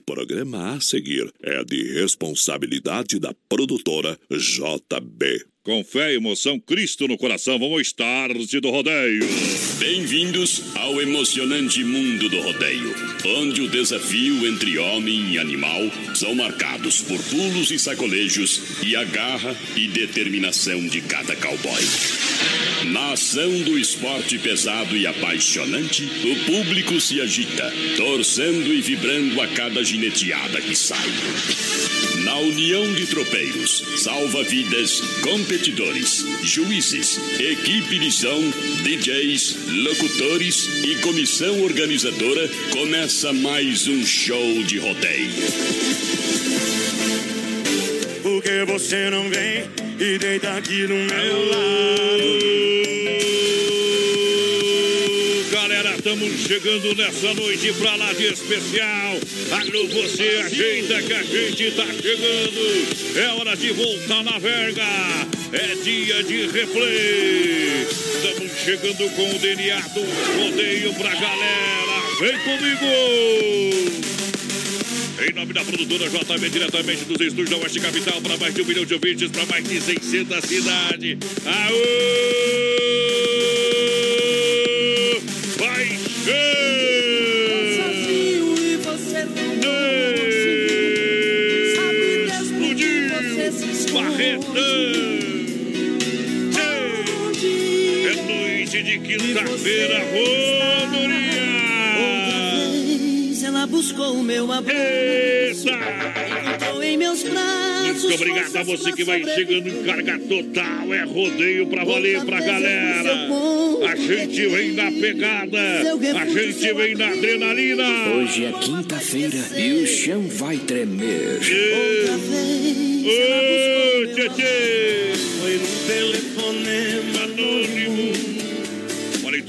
programa a seguir é de responsabilidade da produtora JB. Com fé e emoção, Cristo no coração, vamos start do rodeio. Bem-vindos ao emocionante mundo do rodeio, onde o desafio entre homem e animal são marcados por pulos e sacolejos e a garra e determinação de cada cowboy. Na ação do esporte pesado e apaixonante, o público se agita, torcendo e vibrando a cada gineteada que sai. Na união de tropeiros, salva-vidas, competidores, juízes, equipe de som, DJs, locutores e comissão organizadora, começa mais um show de rodeio. Por que você não vem e deita aqui no meu lado? Estamos chegando nessa noite pra lá de especial. Alô, você ajeita que a gente tá chegando. É hora de voltar na verga. É dia de replay. Estamos chegando com o DNA do rodeio pra galera. Vem comigo! Em nome da produtora JB, diretamente dos estúdios da Oeste Capital, para mais de um milhão de ouvintes, para mais de 600 cidades. Aô! Buscou o meu abraço Encontrou em meus braços Muito obrigado a você que vai chegando em carga total. É rodeio pra valer pra galera. A gente vem na pegada. A gente vem na adrenalina. Hoje é quinta-feira e o chão vai tremer. Outra vez Ô, Tchê! Foi no telefonema anônimo.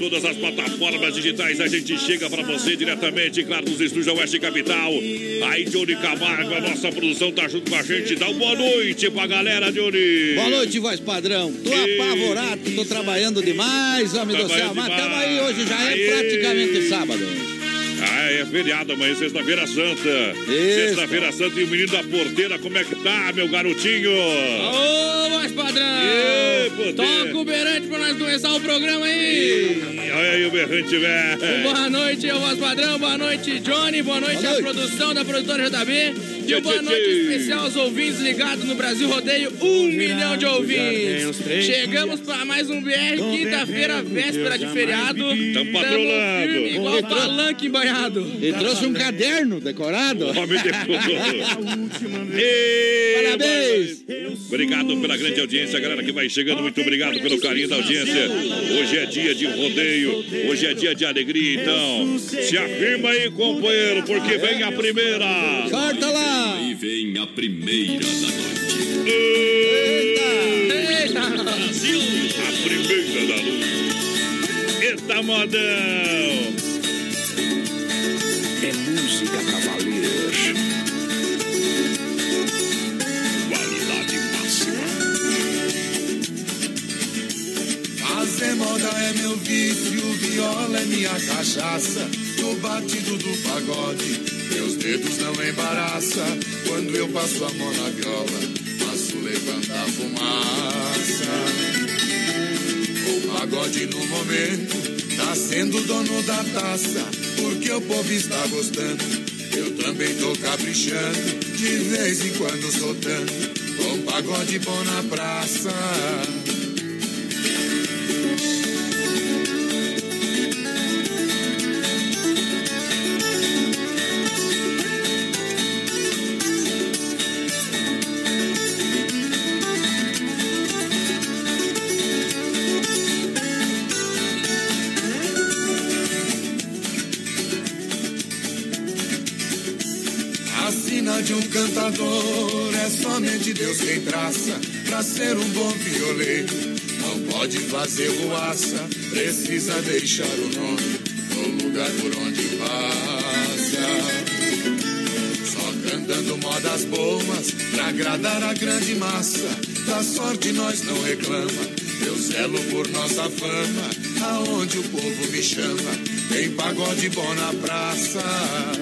Todas as plataformas digitais a gente chega pra você diretamente, claro, dos estúdios da Oeste Capital. Aí, Johnny Camargo, a nossa produção tá junto com a gente. Dá uma boa noite pra galera, Johnny. Boa noite, voz padrão. Tô Isso. apavorado, tô trabalhando demais, homem do céu. Mas tamo aí, hoje já é Aê. praticamente sábado. Ah, é feriado amanhã, sexta-feira santa. Sexta-feira santa e o menino da porteira, como é que tá, meu garotinho? Ô, voz padrão! Porteiro. Toca o berante pra nós começar o programa aí! Olha aí o berrante, velho. Boa noite, eu voz padrão, boa noite, Johnny, boa noite, Boa à produção da produtora JB. E Tchê, boa tchê, noite tchê. especial aos ouvintes ligados no Brasil Rodeio, um milhão de ouvintes. Chegamos para mais um BR, quinta-feira, véspera de feriado. Tamo patrolando. firme, igual E palanque E trouxe um caderno decorado. Homem Parabéns! Obrigado pela grande audiência, galera que vai chegando. Muito obrigado pelo carinho da audiência. Hoje é dia de rodeio, hoje é dia de alegria. Então, se afirma aí, companheiro, porque vem a primeira. Corta lá! E vem a primeira da noite. Eita! Brasil, a primeira da luz. Eita, modão. Música pra valer. Qualidade máxima. Fazer moda é meu vício, viola é minha cachaça. No batido do pagode, meus dedos não embaraça. Quando eu passo a mão na viola, faço levantar fumaça. O pagode no momento tá sendo dono da taça, porque o povo está gostando. Eu também tô caprichando, de vez em quando soltando. Com pagode bom na praça. Traça. Pra ser um bom violeiro, não pode fazer ruaça. Precisa deixar o nome no lugar por onde passa. Só cantando modas boas pra agradar a grande massa. Da sorte nós não reclama. Eu zelo por nossa fama. Aonde o povo me chama, tem pagode bom na praça.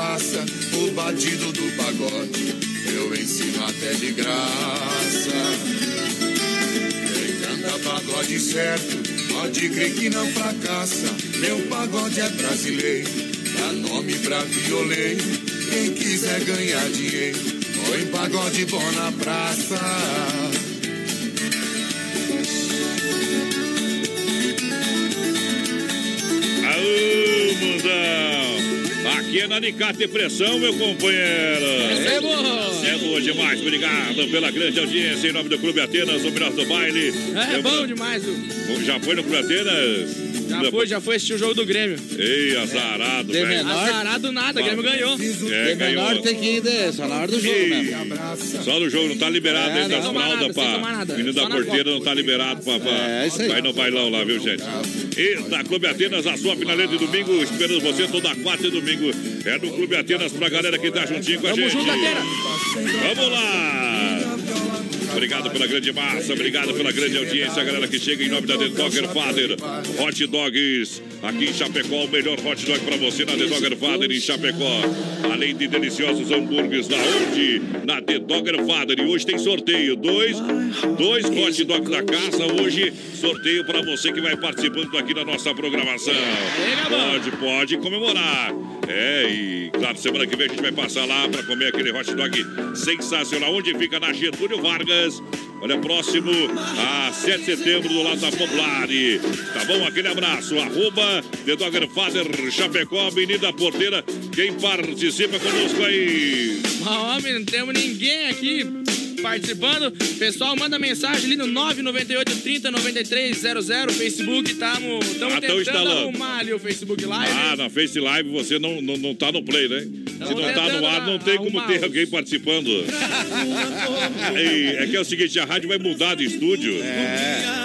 O batido do pagode. Eu ensino até de graça. Quem canta pagode certo, pode crer que não fracassa. Meu pagode é brasileiro, dá nome pra violeiro. Quem quiser ganhar dinheiro, põe pagode bom na praça. Aqui é na Alicate Pressão, meu companheiro. É bom. É bom demais, obrigado pela grande audiência em nome do Clube Atenas, o melhor do baile. É bom demais, viu? Já foi no Clube Atenas? Já foi, já foi assistir o jogo do Grêmio. Ei, azarado, De velho. menor. Azarado nada, o Grêmio ganhou. É, De menor ganhou. tem que ir de, só na hora do jogo mesmo. Só no jogo, não tá liberado É, sem tomar fraldas, nada. Menino da porteira não tá liberado, pá. pá. É, isso aí. Vai no bailão lá, viu, gente? E da Clube Atenas, a sua finaleira de domingo, esperando você toda quarta e domingo. É no Clube Atenas pra galera que tá juntinho com a Tamo gente. junto. Vamos lá! Obrigado pela grande massa, obrigado pela grande audiência, a galera que chega em nome da The Dogger Father. Hot Dogs, aqui em Chapecó, o melhor hot dog pra você na The Dogger Father em Chapecó. Além de deliciosos hambúrgueres, da onde? Na The Dogger Father. E hoje tem sorteio, dois, dois hot dogs da casa. Hoje, sorteio pra você que vai participando aqui da nossa programação. Pode, pode comemorar. É, e claro, semana que vem a gente vai passar lá pra comer aquele hot dog sensacional. Onde fica? Na Getúlio Vargas. Olha, próximo a 7 de setembro, do lado da Popular. Tá bom? Aquele abraço. Arroba The Dogger Father, Chapecó, Avenida Porteira. Quem participa conosco aí? Mas, homem, não temos ninguém aqui participando. Pessoal, manda mensagem ali no 998 30 93 00. Facebook, tamo, tamo Ah, tentando instalando. arrumar ali o Facebook Live. Ah, na Face Live você não, não, não tá no play, né? Se não tá no ar, não tem como ter alguém participando. E é que é o seguinte, a rádio vai mudar de estúdio.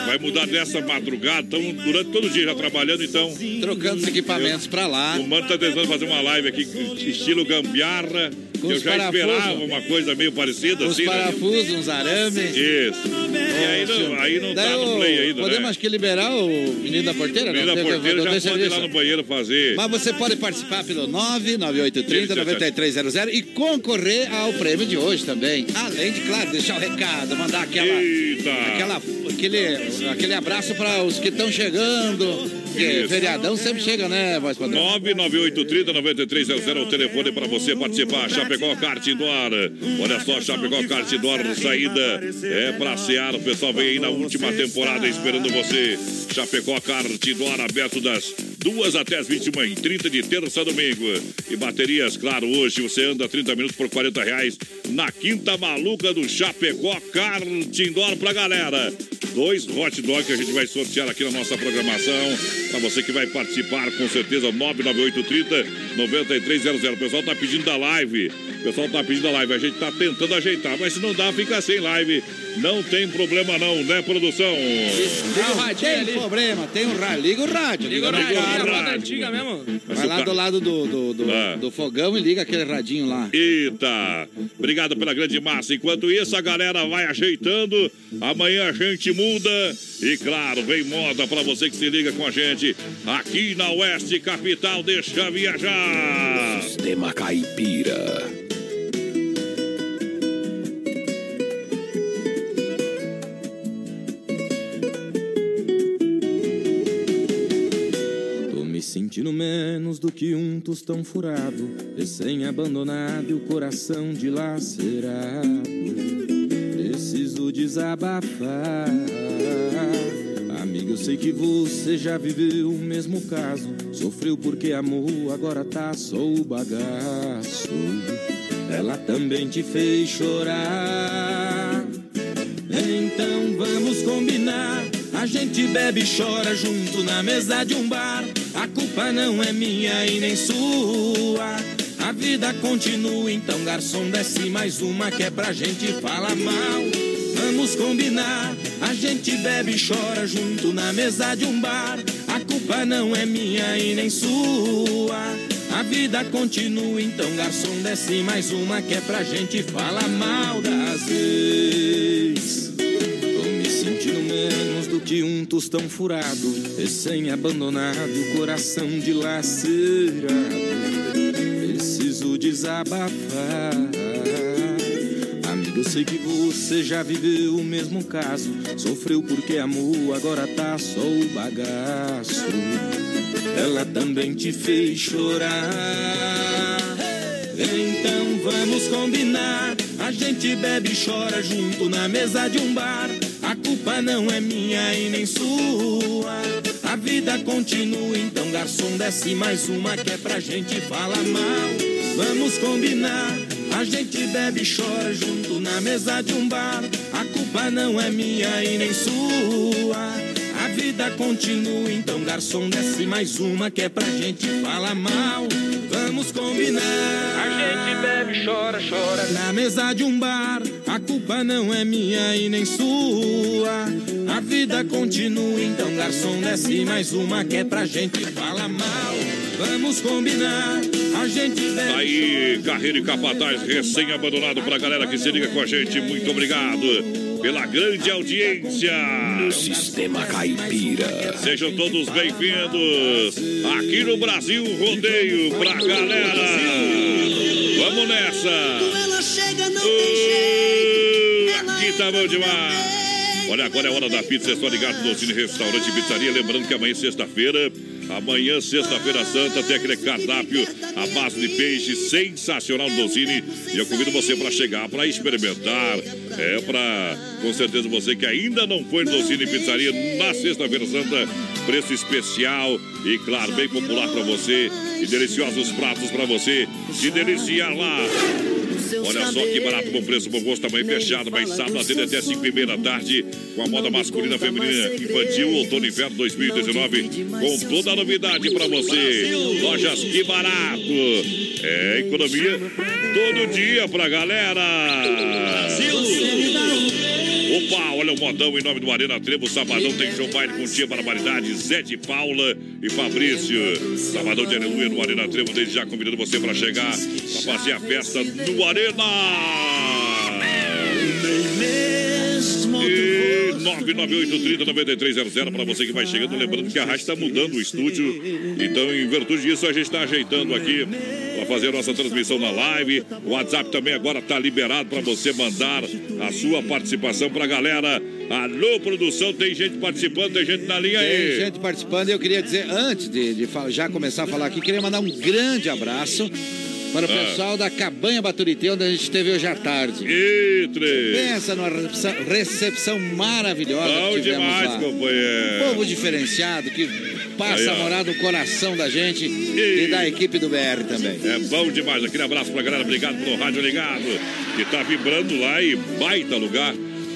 Vai mudar dessa madrugada. Então, durante todo o dia já trabalhando, então. Trocando os equipamentos pra lá. O Mano tá tentando fazer uma live aqui, estilo gambiarra. Eu os já parafusos. esperava uma coisa meio parecida, Uns assim, né? parafusos, uns arames. Isso. E aí não, aí não Daí tá no play ainda, Podemos né? acho que liberar o menino da porteira? Menino não? da porteira já tem pode ir lá no banheiro fazer. Mas você pode participar pelo 99830-9300 e concorrer ao prêmio de hoje também. Além de, claro, deixar o recado, mandar aquela, Eita! aquela, aquele, aquele abraço para os que estão chegando. Porque Isso. feriadão sempre chega, né, voz padrão? 99830-9300 é o telefone para você participar. Chapecó Kart Indoor. Olha só, Chapecó Kart Indoor, saída é pra Seara. O pessoal vem aí na última temporada esperando você. Chapecó Kart Indoor, aberto das duas até as 21 e 30 de terça a domingo. E baterias, claro, hoje você anda 30 minutos por 40 reais na quinta maluca do Chapecó Kart Indoor pra galera. Dois hot dog que a gente vai sortear aqui na nossa programação. Para você que vai participar, com certeza, 99830 9300. O pessoal tá pedindo da live. O pessoal tá pedindo da live. A gente tá tentando ajeitar, mas se não dá, fica sem live. Não tem problema não, né, produção? Liga o radinho Tem ali. problema, tem um rádio. Liga o rádio. Liga o liga radinho, o a rádio. moda antiga mesmo. Mas Vai lá do lado do, do, do, Ah. do fogão e liga aquele radinho lá. Eita! Obrigado pela grande massa. Enquanto isso, a galera vai ajeitando. Amanhã a gente muda. E claro, vem moda para você que se liga com a gente aqui na Oeste Capital. Deixa viajar. Sistema Caipira. Tô me sentindo menos do que um tostão furado, recém-abandonado e o coração dilacerado. Preciso desabafar. Amiga, eu sei que você já viveu o mesmo caso. Sofreu porque amou, agora tá só o bagaço. Ela também te fez chorar. Então vamos combinar. A gente bebe e chora junto na mesa de um bar. A culpa não é minha e nem sua. Vida continua, então garçom desce mais uma que é pra gente falar mal. Vamos combinar. A gente bebe e chora junto na mesa de um bar. A culpa não é minha e nem sua. A vida continua, então garçom desce mais uma que é pra gente falar mal das ex. Tô me sentindo menos do que que um tostão furado, recém-abandonado, coração dilacerado. Preciso desabafar. Amigo, sei que você já viveu o mesmo caso. Sofreu porque amou, agora tá só o bagaço. Ela também te fez chorar. Então vamos combinar. A gente bebe e chora junto na mesa de um bar. A culpa não é minha e nem sua. A vida continua, então garçom desce mais uma que é pra gente falar mal. Vamos combinar. A gente bebe e chora junto na mesa de um bar. A culpa não é minha e nem sua. A vida continua, então garçom desce mais uma que é pra gente falar mal. Vamos combinar. A gente bebe, chora, chora na mesa de um bar. A culpa não é minha e nem sua. A vida continua, então garçom desce mais uma que é pra gente falar mal. Vamos combinar. A gente bebe. Aí, carreira e capataz recém-abandonado pra galera que se liga com a gente. Muito obrigado pela grande audiência. No Sistema Caipira. Sejam todos bem-vindos aqui no Brasil Rodeio pra galera. Vamos nessa. Ela chega, não tem jeito. Tá bom demais. Olha, agora é hora da pizza. É só ligar no Cine Restaurante Pizzaria. Lembrando que amanhã, sexta-feira, amanhã, sexta-feira santa, tem aquele cardápio à base de peixe sensacional no Docine. E eu convido você para chegar, para experimentar. É para, com certeza, você que ainda não foi no Docine Pizzaria na sexta-feira santa, preço especial e, claro, bem popular para você. E deliciosos pratos para você se deliciar lá. Olha só que barato, bom preço, bom gosto, tamanho fechado, mas sábado atende até 5 e meia da tarde, com a moda masculina, feminina, infantil, outono e inverno 2019, com toda a novidade pra você. Lojas Que Barato. É economia todo dia pra galera. Olha o modão em nome do Arena Trevo. Sabadão tem show baile com tia Barbaridade, Zé de Paula e Fabrício. Sabadão de Aleluia no Arena Trevo. Desde já convidando você para chegar, para fazer a festa no Arena. E 998-30-9300 para você que vai chegando. Lembrando que a rádio está mudando o estúdio. Então, em virtude disso, a gente está ajeitando aqui para fazer nossa transmissão na live. O WhatsApp também agora está liberado para você mandar a sua participação para a galera. Alô, produção, tem gente participando, tem gente na linha Tem aí. gente participando. Eu queria dizer, antes de, de já começar a falar aqui, queria mandar um grande abraço para o Ah. pessoal da Cabanha Baturité, onde a gente esteve hoje à tarde. Itre. Pensa numa recepção, maravilhosa Bom que tivemos demais, lá. companheiro. Povo diferenciado que passa a morar no coração da gente e da equipe do BR também. É bom demais. Aquele abraço pra galera. Obrigado pelo rádio ligado. Que tá vibrando lá e baita lugar.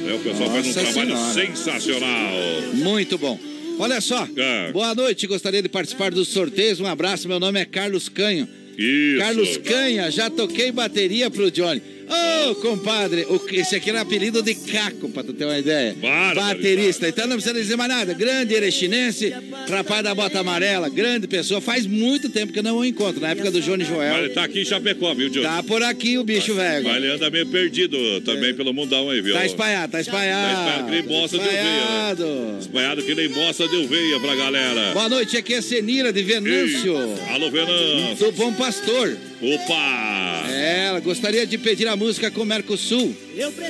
É, o pessoal faz um Nossa trabalho Senhora. sensacional. Muito bom. Olha só, É. boa noite, gostaria de participar dos sorteios. Um abraço, meu nome é Carlos Canho. Isso. Carlos Canha, já toquei bateria pro Johnny. Ô, compadre, o- esse aqui era apelido de Caco, pra tu ter uma ideia. Baterista, então não precisa dizer mais nada. Grande erechinense, rapaz da bota amarela, grande pessoa. Faz muito tempo que eu não o encontro, na época do Johnny Mas Joel. ele tá aqui em Chapecó, viu, Diogo? Tá por aqui o bicho velho. Mas ele anda meio perdido também pelo mundão aí, viu? Tá espalhado, tá espalhado. Tá espalhado que nem bosta de veia. Espalhado. Espalhado que nem bosta de veia pra galera. Boa noite, aqui é Senira de Venâncio. Alô, Venâncio. Do Bom Pastor. Opa! É, ela gostaria de pedir a música com Mercosul.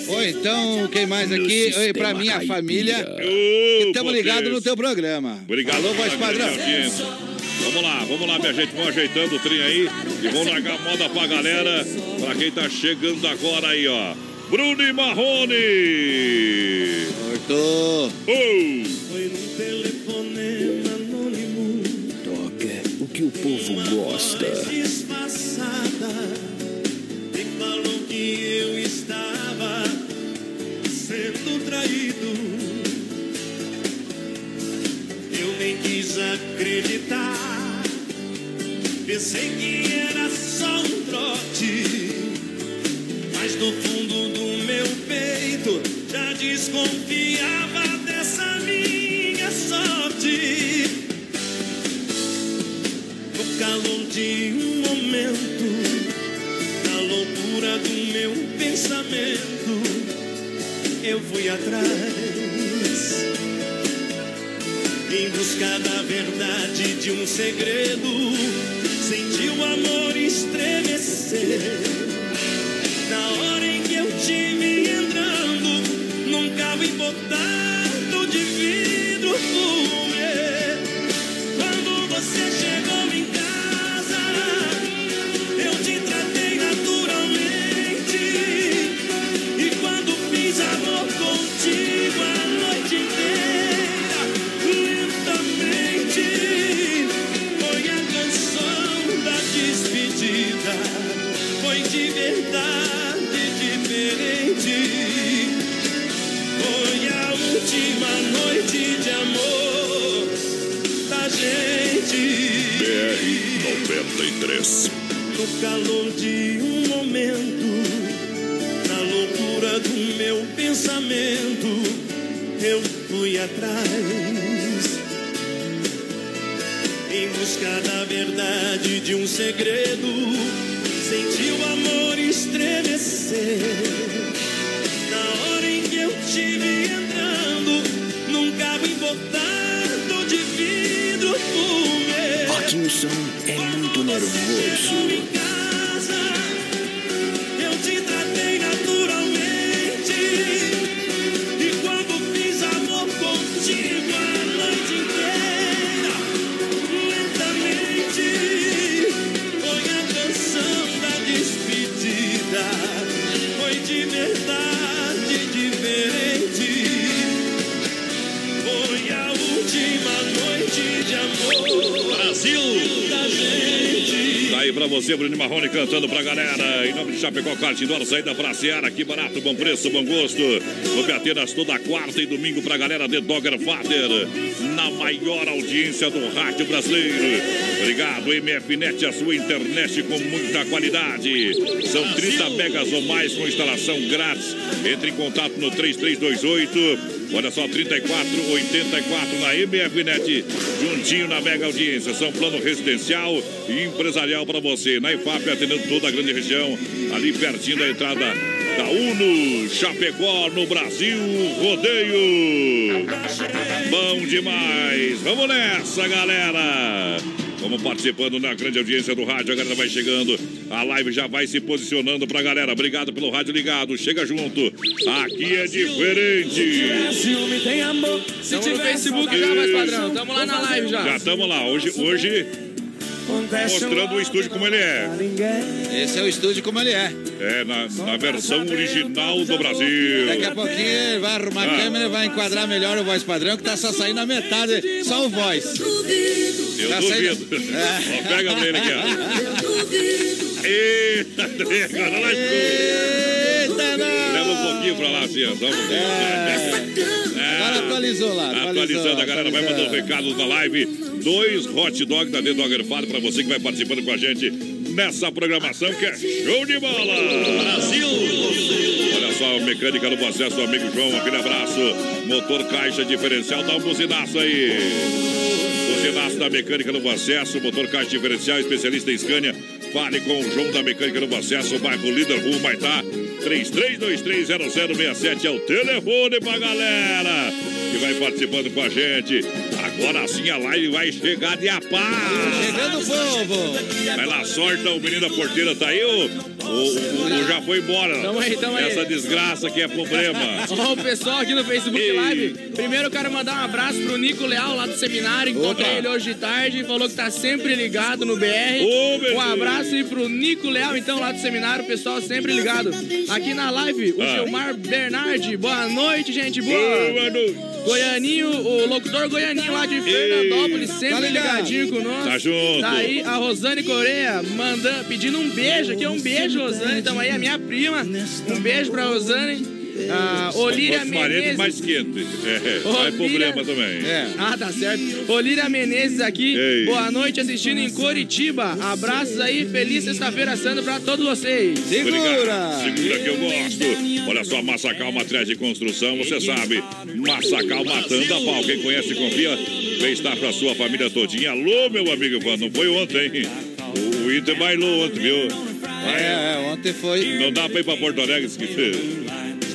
Ou então, quem mais aqui? Oi, pra minha família. Estamos ligados no teu programa. Obrigado Alô, voz padrão. Vamos lá, vamos lá, minha gente. Vamos ajeitando o trem aí e vamos largar a moda pra galera. Pra quem tá chegando agora aí, ó. Bruno e Marrone. Cortou. Foi num telefonema que o povo gosta. Falou que eu estava sendo traído. Eu nem quis acreditar. Pensei que era atrás. Em busca da verdade de um segredo, senti o amor estremecer. Atrás. Em busca da verdade de um segredo, senti o amor estremecer. Na hora em que eu te vi entrando num carro importado de vidro fumê. Som é muito nervoso. Você, Bruno Marrone cantando pra galera. Em nome de Chapecó, Kart Indoor, saída pra Seara, que barato, bom preço, bom gosto. Clube Atenas toda quarta e domingo pra galera de Dogger Father. Na maior audiência do rádio brasileiro. Obrigado, MFNet, a sua internet com muita qualidade. São 30 megas ou mais com instalação grátis. Entre em contato no 3328. Olha só, 3484 na MFNet, juntinho na mega audiência. São plano residencial e empresarial para você. Na IFAP, atendendo toda a grande região, ali pertinho da entrada da Uno, Chapecó, no Brasil, rodeio. Bom demais. Vamos nessa, galera. Vamos participando na grande audiência do rádio. A galera vai chegando. A live já vai se posicionando pra galera. Obrigado pelo rádio ligado. Chega junto. Aqui é diferente. Estamos no Facebook já, mais padrão. Tamo lá na live já. Já estamos lá. Hoje, hoje mostrando o estúdio como ele é. Esse é o estúdio como ele é. É, na, na versão original do Brasil. Daqui a pouquinho ele vai arrumar a Ah. câmera e vai enquadrar melhor o voz padrão, que tá só saindo a metade, só o voz. Eu Tá duvido. saindo- É. Ó, pega pra ele aqui, ó. Eita, agora lascou. Eita, não! Leva um pouquinho pra lá, assim. Só um pouquinho. É. Agora atualizou lá. Atualizou, Atualizando, a galera vai atualizando. mandando recados na live. Dois hot dog da The Dogger Farm pra você que vai participando com a gente nessa programação que é show de bola. Brasil! Olha só, mecânica no processo, amigo João, aquele abraço. Motor caixa diferencial, dá um buzinaço aí. Buzinaço da mecânica no acesso, motor caixa diferencial, especialista em Scania. Fale com o João da Mecânica no Acesso, bairro Líder, Rua Maitá. 33230067 é o telefone pra galera que vai participando com a gente. Agora sim a live vai chegar de a paz. Chegando o povo. Vai lá, sorta, o menino da porteira tá aí ou, ou- ou já foi embora? Tamo aí, tamo aí. Essa desgraça que é problema. Ó, o pessoal aqui no Facebook Ei. Live. Primeiro eu quero mandar um abraço pro Nico Leal lá do seminário. Encontrei Opa. ele hoje de tarde e falou que tá sempre ligado no BR. Ô, um abraço aí pro Nico Leal, então, lá do seminário. O pessoal sempre ligado. Aqui na live, o Ah. Gilmar Bernardi. Boa noite, gente. Boa. Boa noite. Goianinho, o locutor Goianinho lá de Fernandópolis, sempre Tá ligadinho conosco. Tá junto. Tá aí a Rosane Coreia mandando, pedindo um beijo aqui. Um beijo, Rosane. Então aí, a minha prima. Um beijo pra Rosane. A Olíria Os parentes Menezes. mais quentes. É, vai Lira- problema também. É. Ah, tá certo. Olíria Menezes aqui. Ei. Boa noite, assistindo em Coritiba. Abraços aí, feliz sexta-feira santa pra todos vocês. Segura! Obrigado. Segura que eu gosto. Olha só, Massacal Materiais de Construção, você sabe. Massacal matando a pau. Quem conhece, confia. Vem estar pra sua família todinha. Alô, meu amigo Ivan, não foi ontem, hein? O, o Inter bailou ontem, viu? É, é, ontem foi. Não dá pra ir pra Porto Alegre, esqueci.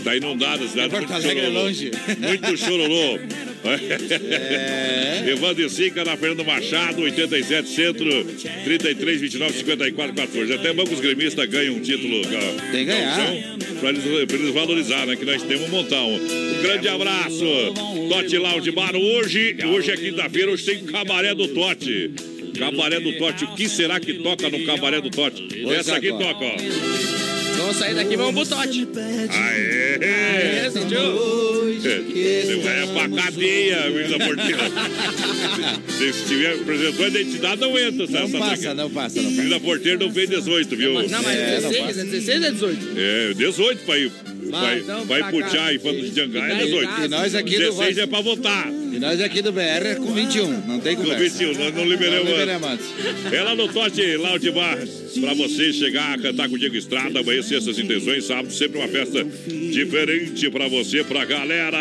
Está inundada a cidade. Porto muito Alegre é longe. Muito chororô. É. Evandro Sica na Fernando Machado, 87 Centro, 33, 29, 54, 14. Até bancos gremistas ganham um título. Tem que ganhar. Pra eles, pra eles valorizar, né? Que nós temos um montão. Um grande abraço. Tote Lounge Bar. Hoje, hoje é quinta-feira, hoje tem Cabaré do Tote. Cabaré do Tote. O que será que toca no Cabaré do Tote? Essa aqui toca, ó. Vamos sair daqui, vamos pro Tote. Aê! Aê, sentiu? Você vai pra cadeia, menina porteira. Se, se tiver apresentou a identidade, não entra. Não passa, não passa, não passa. Menina porteira não vem 18, viu? Não, mas É, não 16, passa. é 16 ou é 18? É, 18 pra ir. Vai, então, vai pro cá. Tchá e de Jangai, é 18. E nós aqui do 16 Voz- é pra votar. E nós aqui do BR é com 21, não tem No conversa. 21, nós não liberamos. Não liberamos antes. É lá no Tote Lounge Bar, pra você chegar, cantar com o Diego Estrada, amanhã, sextas intenções, sábado, sempre uma festa diferente pra você, pra galera.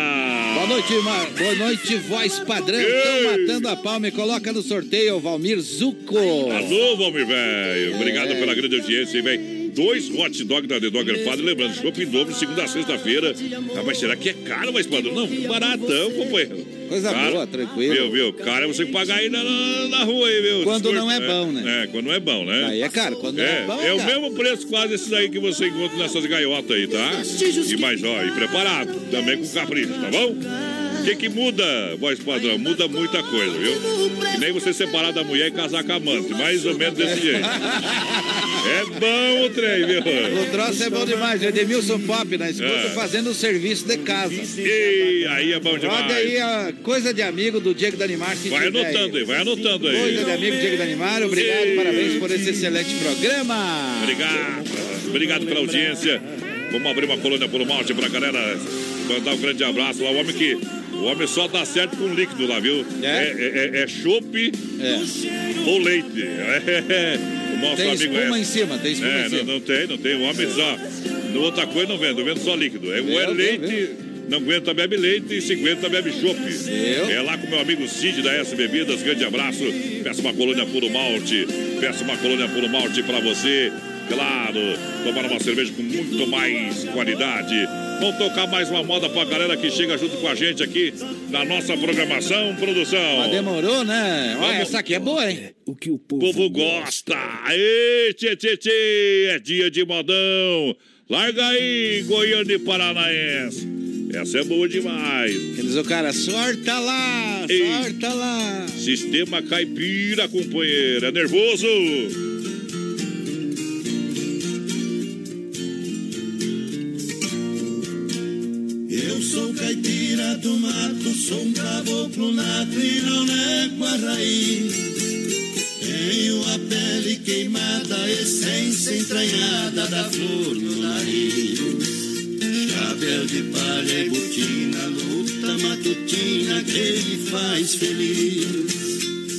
Boa noite, Mar... Boa noite, voz padrão. Estão matando a palma e coloca no sorteio o Valmir Zuco. Alô, Valmir, velho. Obrigado pela grande audiência, hein, velho. Dois hot dog da The Dogger Padre, lembrando, shopping dobro, segunda a sexta-feira. Ah, mas será que é caro, mas padrão? Não, baratão, companheiro. Coisa boa, tranquilo. Viu, viu? Cara, você que pagar aí na, na, na rua aí, viu? Quando não é bom, né? É, quando não é bom, né? Aí é caro, quando não é É, bom, é o caro. mesmo preço quase esses aí que você encontra nessas gaiotas aí, tá? E mais, ó, e preparado, também com capricho, tá bom? O que que muda, voz padrão? Muda muita coisa, viu? Que nem você separar da mulher e casar com a amante, mais ou menos desse jeito. É bom o trem, viu? O troço é bom demais. Edemilson Pop na escuta É. fazendo o serviço de casa. E aí é bom demais. Roda aí a coisa de amigo do Diego Danimar. Vai anotando aí, vai anotando aí. Coisa de amigo Diego Danimar. Obrigado, Ei. parabéns por esse excelente programa. Obrigado, obrigado pela audiência. Vamos abrir uma colônia por malte pra galera. Mandar um grande abraço lá. O homem que. O homem só dá certo com líquido lá, viu? É? É, é, é chopp É. ou leite. É. O nosso Tem amigo espuma é. em cima, tem espuma É, em não, cima. não tem, não tem. O homem só. Outra coisa não vendo, vendo só líquido. É, ou é leite, não aguenta, bebe leite, e se aguenta, bebe chopp. Meu. É lá com meu amigo Cid da S Bebidas, grande abraço. Peça uma colônia puro malte, peça uma colônia puro malte pra você. Claro, tomar uma cerveja com muito mais qualidade. Vamos tocar mais uma moda pra galera que chega junto com a gente aqui na nossa programação, produção. Mas demorou, né? Olha, Vamos. essa aqui é boa, hein? O que o O povo, povo gosta. Aê, tchê, tchê, tchê. É dia de modão. Larga aí, Goiânia e Paranaense. Essa é boa demais. Eles o cara, sorta lá, Ei. sorta lá. Sistema caipira, companheiro. É nervoso? Sou caipira do mato, sou um caboclo nato e não nego a raiz. Tenho a pele queimada, a essência entranhada da flor no nariz. Chapéu de palha e botina, luta matutina que me faz feliz.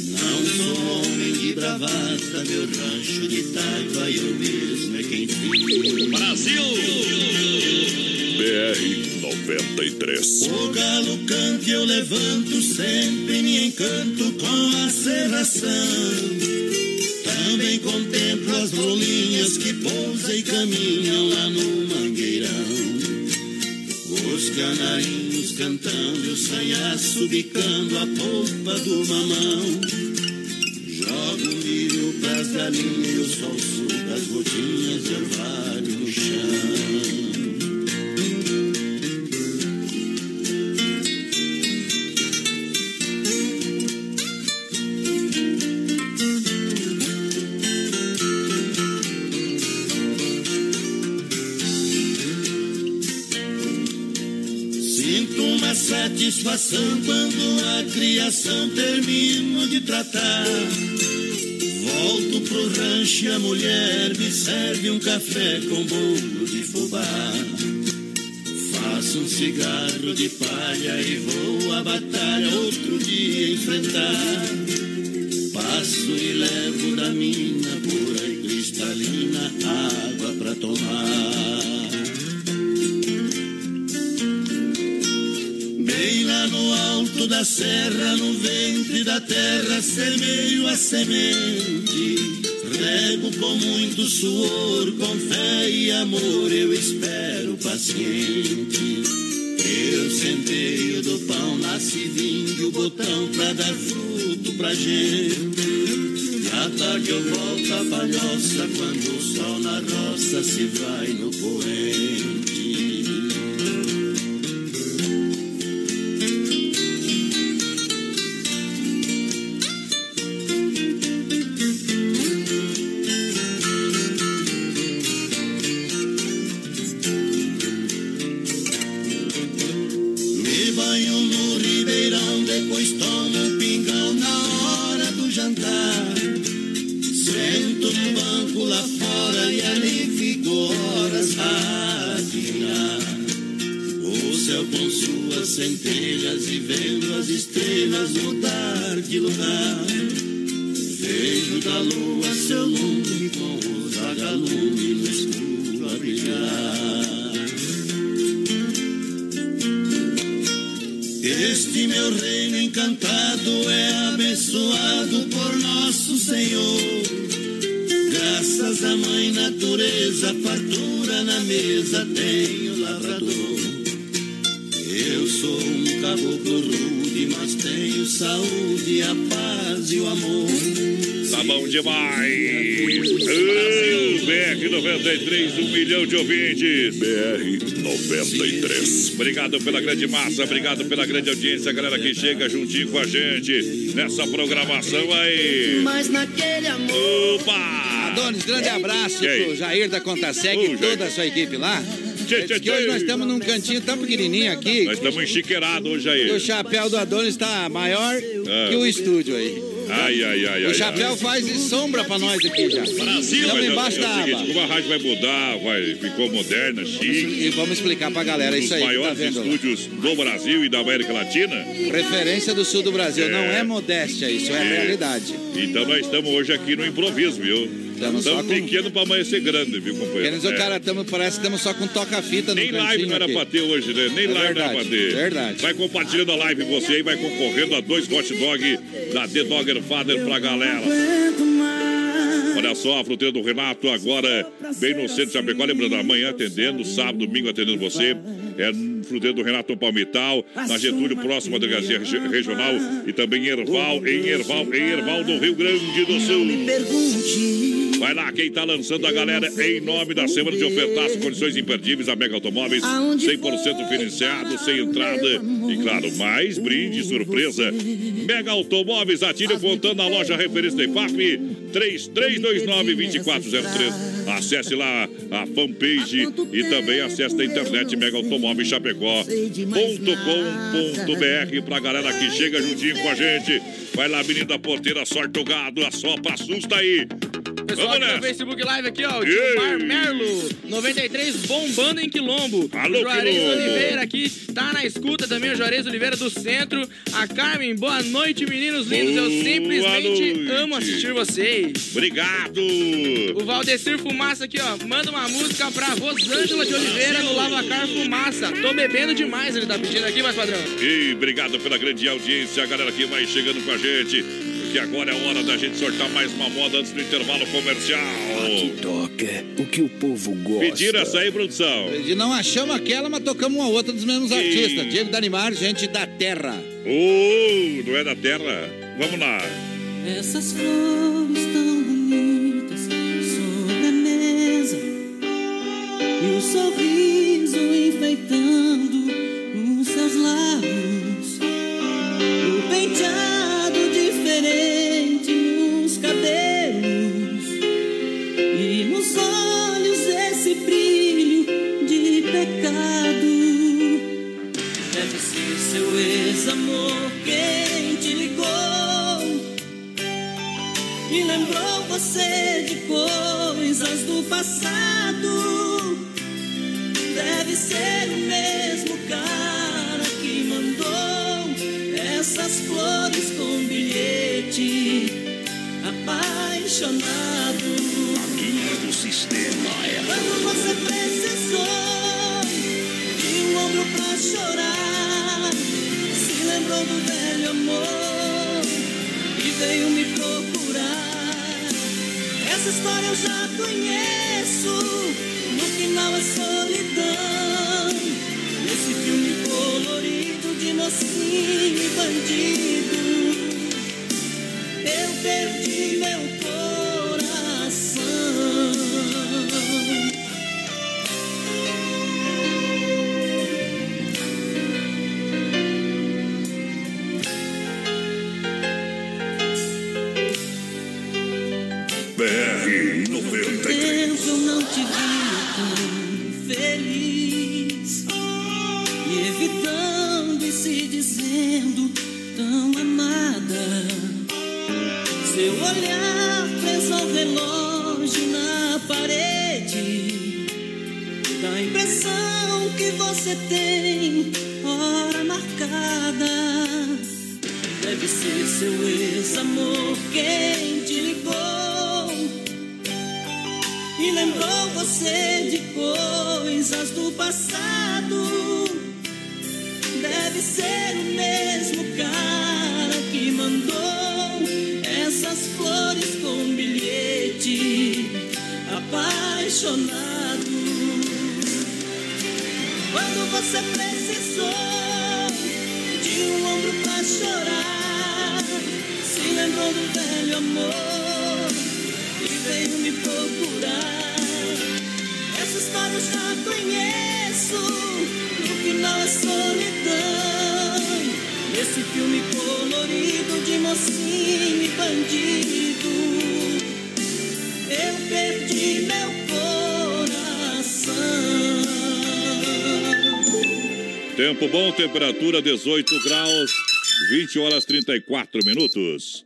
Não sou homem de bravata, meu rancho de taipa eu mesmo é quem fiz. Brasil! BR 93. O galo canta e eu levanto, sempre me encanto com a serração. Também contemplo as rolinhas que pousam e caminham lá no mangueirão. Os canarinhos cantando, o sanhaço bicando a polpa do mamão. Jogo milho pras galinhas e o sol suga as gotinhas de orvalho no chão. Satisfação quando a criação termino de tratar. Volto pro rancho e a mulher me serve um café com bolo de fubá. Faço um cigarro de palha e vou à batalha outro dia enfrentar. Passo e levo da mina da serra, no ventre da terra, semeio a semente. Rego com muito suor, com fé e amor, eu espero paciente. Eu centeio do pão, nasce vinho, botão pra dar fruto pra gente. E à tarde eu volto a palhoça quando o sol na roça se vai no poente. Lá fora e ali fico horas. O céu com suas centelhas e vendo as estrelas mudar de lugar. Vejo da lua seu lume com os vagalumes no escuro a brilhar. Este meu reino encantado é abençoado por nosso Senhor. À mãe natureza, fartura na mesa tenho lavrador. Eu sou um caboclo rude, mas tenho saúde, a paz e o amor. Tá bom demais. Uh, BR 93, um milhão de ouvintes. BR 93. Obrigado pela grande massa, obrigado pela grande audiência, galera que chega juntinho com a gente nessa programação aí. Mas naquele amor. Opa! Adonis, grande abraço pro Jair da Contaseg e toda a sua equipe lá. Tchê, tchê, que hoje tchê. nós estamos num cantinho tão pequenininho aqui. Nós estamos enchiqueirados hoje aí. O chapéu do Adonis está maior Ah. que o estúdio aí. Ai, ai, ai. O chapéu ai. faz sombra pra nós aqui já. Brasil, Estamos é- embaixo é da o seguinte, como a rádio vai mudar, vai, ficou moderna, chique. E vamos explicar pra galera Um isso aí que tá maiores lá. estúdios do Brasil e da América Latina. Referência do sul do Brasil. Não É. é modéstia, isso é É. realidade. Então nós estamos hoje aqui no improviso, viu? Estamos só com- pequeno pra amanhecer grande, viu, companheiro? Quer dizer, o É. cara tamo, parece que estamos só com toca-fita no Nem live não era aqui. pra ter hoje, né? Nem É live não era verdade, pra ter. verdade. Vai compartilhando a live você aí, vai concorrendo a dois hot dog da The Dogger Father pra galera. Olha só, a fruteira do Renato agora bem no centro de Chapecó. Lembrando, amanhã atendendo, sábado, domingo atendendo você. É fruteira do Renato Palmital, na Getúlio, próximo à delegacia regi- regional e também em Erval, em Erval, em Erval do Rio Grande do Sul. Vai lá, quem tá lançando a galera em nome da semana de ofertas, condições imperdíveis, a Mega Automóveis, 100% financiado, sem entrada e, claro, mais brinde surpresa. Mega Automóveis, Atílio Fontana, a loja referência da IFAP, 3329-2403. Acesse lá a fanpage e também acesse na internet Mega Automóveis Chapecó.com.br pra galera que chega juntinho com a gente. Vai lá, menino da porteira, sorte o gado, assopra, assusta aí. Pessoal Vamos aqui no. Facebook Live aqui, ó. O. Gilmar Merlo, 93, bombando em Quilombo. Alô, o Juarez Quilombo. Oliveira aqui tá na escuta também, o Juarez Oliveira do Centro. A Carmen, boa noite, meninos lindos. Eu Boa simplesmente noite. amo assistir vocês. Obrigado. O Valdecir Fumaça aqui, ó. Manda uma música pra Rosângela de Oliveira no Lavacar Fumaça. Tô bebendo demais, ele tá pedindo aqui, mas padrão. E obrigado pela grande audiência, a galera que vai chegando com a gente. Porque agora é hora da gente sortar mais uma moda antes do intervalo comercial. Toca o que o povo gosta. Pediram essa aí, produção. E não achamos aquela, mas tocamos uma outra dos mesmos Ih. artistas. Diego Danimar, gente da terra. Oh, não é da terra? Vamos lá. Essas flores tão bonitas sobre a mesa e o sorriso enfeitando os seus lábios, o penteado seu ex-amor quem te ligou e lembrou você de coisas do passado. Deve ser o mesmo cara que mandou essas flores com bilhete apaixonado. Aqui do sistema é Quando você precisou de um ombro pra chorar, do velho amor e veio me procurar. Essa história eu já conheço, no final é solidão. Nesse filme colorido de mocinho e bandido, eu perdi. Temperatura 18 graus, 20 horas 34 minutos.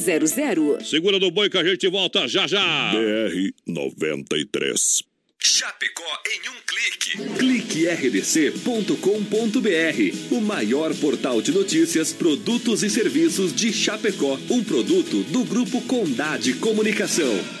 3328-3100. Segura do boi que a gente volta já já. BR 93. Chapecó em um clique. Clique rdc.com.br, o maior portal de notícias, produtos e serviços de Chapecó. Um produto do Grupo Condade Comunicação.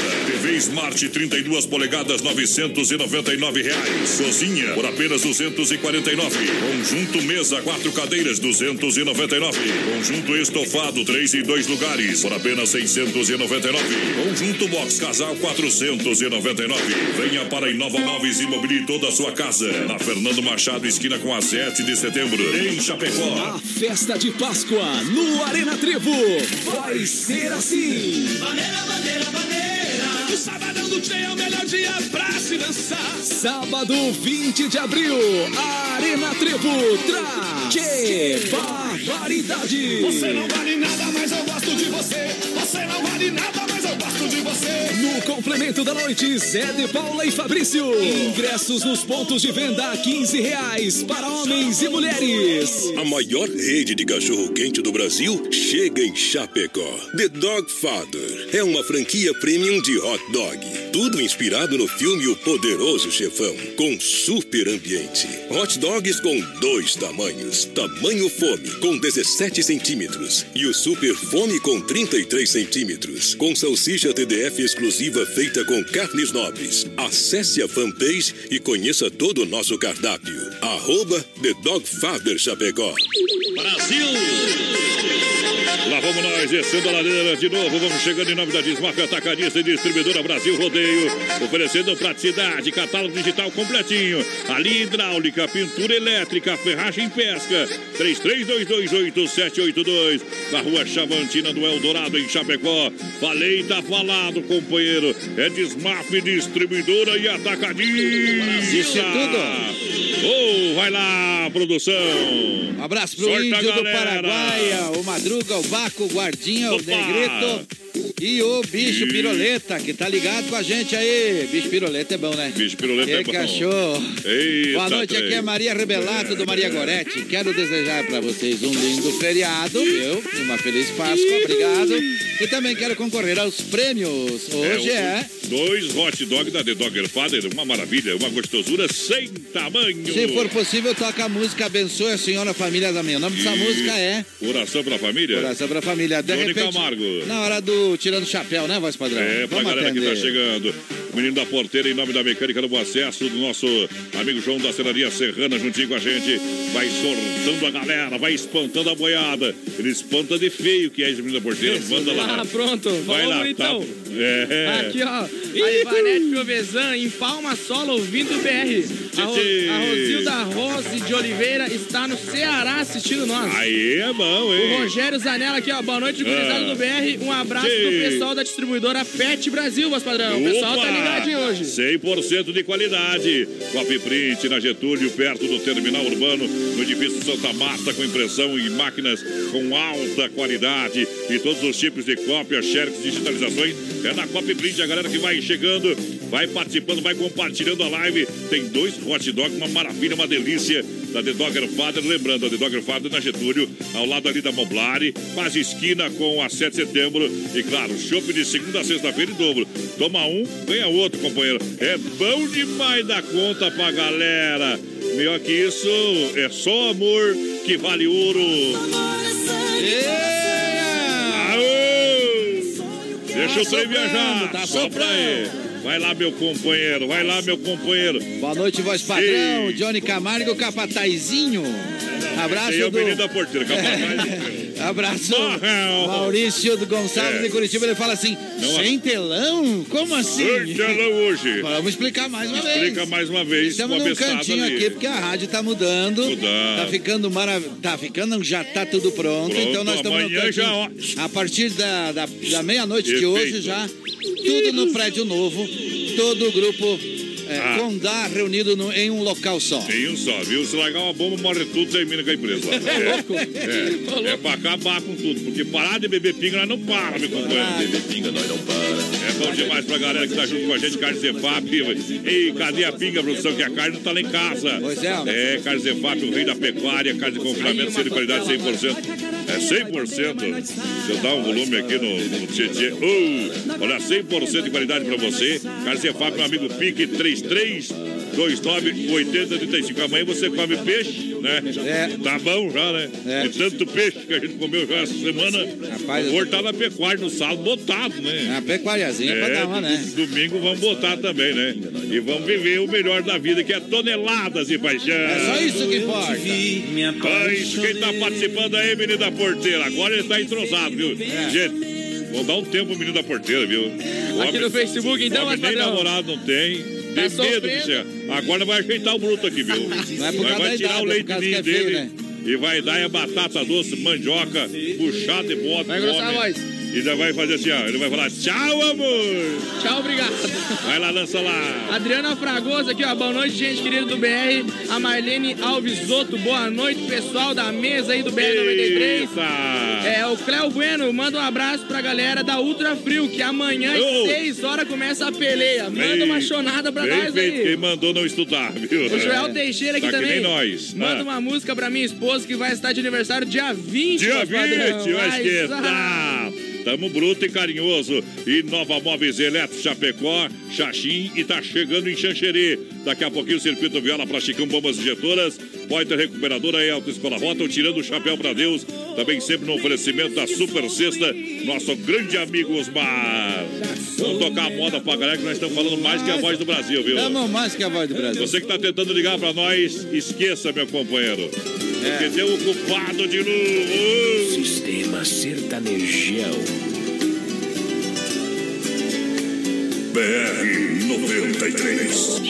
TV Smart 32 polegadas 999 reais. Cozinha por apenas 249. Conjunto mesa quatro cadeiras 299. Conjunto estofado 3 e 2 lugares por apenas 699. Conjunto box casal 499. Venha para Inova Móveis e mobile toda a sua casa. Na Fernando Machado esquina com a 7 de setembro em Chapecó. A festa de Páscoa no Arena Trevo vai ser assim. Bandeira, bandeira, bandeira. O sabadão do Tchê é o melhor dia pra se dançar. Sábado 20 de abril, Arena Trevo traz Que Barbaridade. Você não vale nada, mas eu gosto de você. Você não vale nada, gosto de você. No complemento da noite, Zé de Paula e Fabrício. Ingressos nos pontos de venda a 15 reais para homens e mulheres. A maior rede de cachorro-quente do Brasil chega em Chapecó. The Dog Father é uma franquia premium de hot dog. Tudo inspirado no filme O Poderoso Chefão, com super ambiente. Hot dogs com dois tamanhos. Tamanho fome, com 17 centímetros. E o super fome com 33 centímetros. Com salsicha TDF exclusiva feita com carnes nobres. Acesse a fanpage e conheça todo o nosso cardápio. Arroba The Dog Father Chapecó. Lá vamos nós, descendo a ladeira de novo. Vamos chegando em nome da Desmaf Atacadista e Distribuidora Brasil Rodeio. Oferecendo praticidade, catálogo digital completinho. A linha hidráulica, pintura elétrica, ferragem e pesca. 33228782. Na rua Chavantina do Eldorado, em Chapecó. Falei, tá falado, companheiro. É Desmaf Distribuidora e Atacadista. Isso é tudo. Oh, vai lá, produção. Um abraço pro Sorte índio do. Paraguaia, o Madruga, o Baco, o Guardinha, o! Negrito e o Bicho Piroleta, que tá ligado com a gente aí. Bicho Piroleta é bom, né? Bicho Piroleta que é bom. cachorro. Eita, Boa noite, aqui é. Maria Rebelato do Maria Goretti. Quero desejar pra vocês um lindo feriado, viu? E Uma feliz Páscoa, obrigado. E também quero concorrer aos prêmios. Hoje É, é, Dois hot dog da The Dogger Father, uma maravilha, uma gostosura sem tamanho. Se for possível, toca a música Abençoe a Senhora Família da Minha. O nome dessa E- música é Oração pra família? Oração pra Família. De Johnny repente, Camargo. na hora do Tirando o Chapéu, né, voz padrão? É, pra Vamos galera que tá atender. chegando. O menino da porteira, em nome da mecânica do Bom Acesso, do nosso amigo João da Serraria Serrana, juntinho com a gente. Vai sortando a galera, vai espantando a boiada. Ele espanta de feio que é esse menino da porteira. Manda lá. Ah, pronto. Vai Vamos lá, então. tá. É. Aqui, ó. A Ivanete Piovesan, em Palma Solo, ouvindo o BR. A, Ro a Rosilda Rose de Oliveira está no Ceará assistindo nós. Aí é bom, O hein? Rogério Zanella aqui, ó. Boa noite, gurizada Ah. do BR. Um abraço Tchê. do pessoal da distribuidora Pet Brasil, voz padrão. O pessoal tá Opa! ligadinho hoje. 100% de qualidade. Copy Print na Getúlio, perto do terminal urbano, no edifício Santa Marta, com impressão e máquinas com alta qualidade. E todos os tipos de cópia, xerox, digitalizações. É na Copy Print, a galera que vai chegando, vai participando, vai compartilhando a live. Tem dois hot dogs, uma maravilha, uma delícia. Da The Dogger Father, lembrando, a The Dogger Father na Getúlio, ao lado ali da Moblari, quase esquina com a 7 de setembro. E claro, chopp de segunda a sexta-feira em dobro. Toma um, ganha outro, companheiro. É bom demais da conta pra galera. Melhor que isso, é só amor que vale ouro. Aô! Deixa o trem viajar. tá Sopra aí. Vai lá, meu companheiro. Vai lá, meu companheiro. Boa noite, voz padrão. Ei. Johnny Camargo, capatazinho. Abraço é o do... da porteira, capaz. Abraço, Morreu. Maurício do Gonçalves É. de Curitiba. Ele fala assim: Não, sem telão? Como assim? Sem telão hoje. Vamos explicar mais uma vez. Explica mais uma vez. Estamos uma num cantinho ali. aqui, porque a rádio tá mudando. Mudando. Tá ficando maravilhoso. Tá ficando, já tá tudo pronto. Pronto, então nós estamos no cantinho. já. A partir da, da, da meia-noite de hoje já, tudo no prédio novo, todo o grupo é, Ah. Condá reunido no- em um local só. Tem um só, viu? Se largar uma bomba, morre tudo, termina com a empresa lá. É louco? É, é pra acabar com tudo, porque parar de beber pinga, nós não para, meu companheiro. Beber pinga, nós não para. É bom demais pra galera que tá junto com a gente, Carne Zefap. Ei, cadê a pinga, produção? Que a carne não tá lá em casa. Pois é. É, Carne Zefap, o rei da pecuária, carne de confinamento, sendo de qualidade 100%. É 100%. Deixa eu dar um volume aqui no, no Tietê. Oh, olha, 100% de qualidade pra você. Carne Zefap, meu amigo Pique 33 29 80 35. Amanhã você come peixe, né? É. Tá bom já, né? É. De tanto peixe que a gente comeu já essa semana. Rapaz, o tá na pecuária no sábado botado, né? A pecuariazinha pra dar uma, né? Domingo vamos botar também, né? E vamos viver o melhor da vida, que é toneladas de paixão. É só isso que importa. Mas quem tá participando aí, menino da porteira? Agora ele tá entrosado, viu? É. Gente, vou dar um tempo pro menino da porteira, viu? O Aqui no Facebook, então, homem mas nem namorado não tem. Tá medo ser. Agora vai ajeitar o bruto aqui, viu? É Vai- vai tirar idade, o é por leite ninho é dele né? e vai dar a batata doce, mandioca, puxar de bota. Vai engrossar a voz. E já vai fazer assim, ó. Ele vai falar, tchau, amor. Tchau, obrigado. Vai lá, lança lá. Adriana Fragoso aqui, ó. Boa noite, gente querida do BR. A Marlene Alves Otto. Boa noite, pessoal da mesa aí do BR 93. Eita. É, o Cléo Bueno, manda um abraço pra galera da Ultra Frio, que amanhã Ô. às 6 horas começa a peleia. Manda uma chonada pra bem nós feito, aí. Quem mandou não estudar, viu? O Joel Teixeira aqui tá também. Que nem nós. Manda Ah. uma música pra minha esposa que vai estar de aniversário dia 20. Dia meu 20, padrão. vai Ai, esquentar. Tamo bruto e carinhoso. E Nova Móveis Eletro, Chapecó, Xaxim e tá chegando em Xanxerê. Daqui a pouquinho o Circuito Viola pra Chicão Bombas Injetoras. Poiter Recuperadora e Autoescola Rota, tirando o chapéu pra Deus. Também sempre no oferecimento da Super Sexta, nosso grande amigo Osmar. Vamos tocar a moda pra galera que nós estamos falando mais que a voz do Brasil, viu? Tamo mais que a voz do Brasil. Você que tá tentando ligar pra nós, esqueça, meu companheiro. Porque tem o culpado de novo. Sistema Sertanejão. BR 93.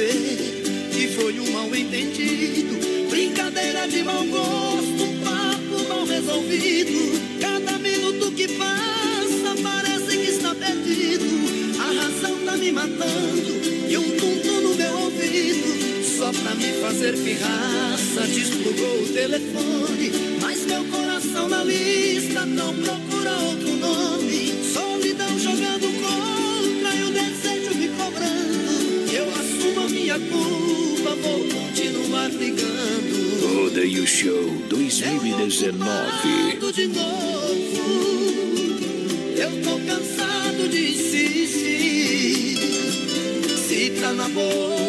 Dizer que foi um mal entendido, brincadeira de mau gosto, um papo mal resolvido. Cada minuto que passa parece que está perdido. A razão tá me matando e um tum no meu ouvido. Só pra me fazer pirraça, desplugou o telefone. Mas meu coração na lista não procura outro nome. Culpa, vou continuar brigando. Rodeio Show 2019. Cansado de novo, eu tô cansado de insistir. Se tá na boca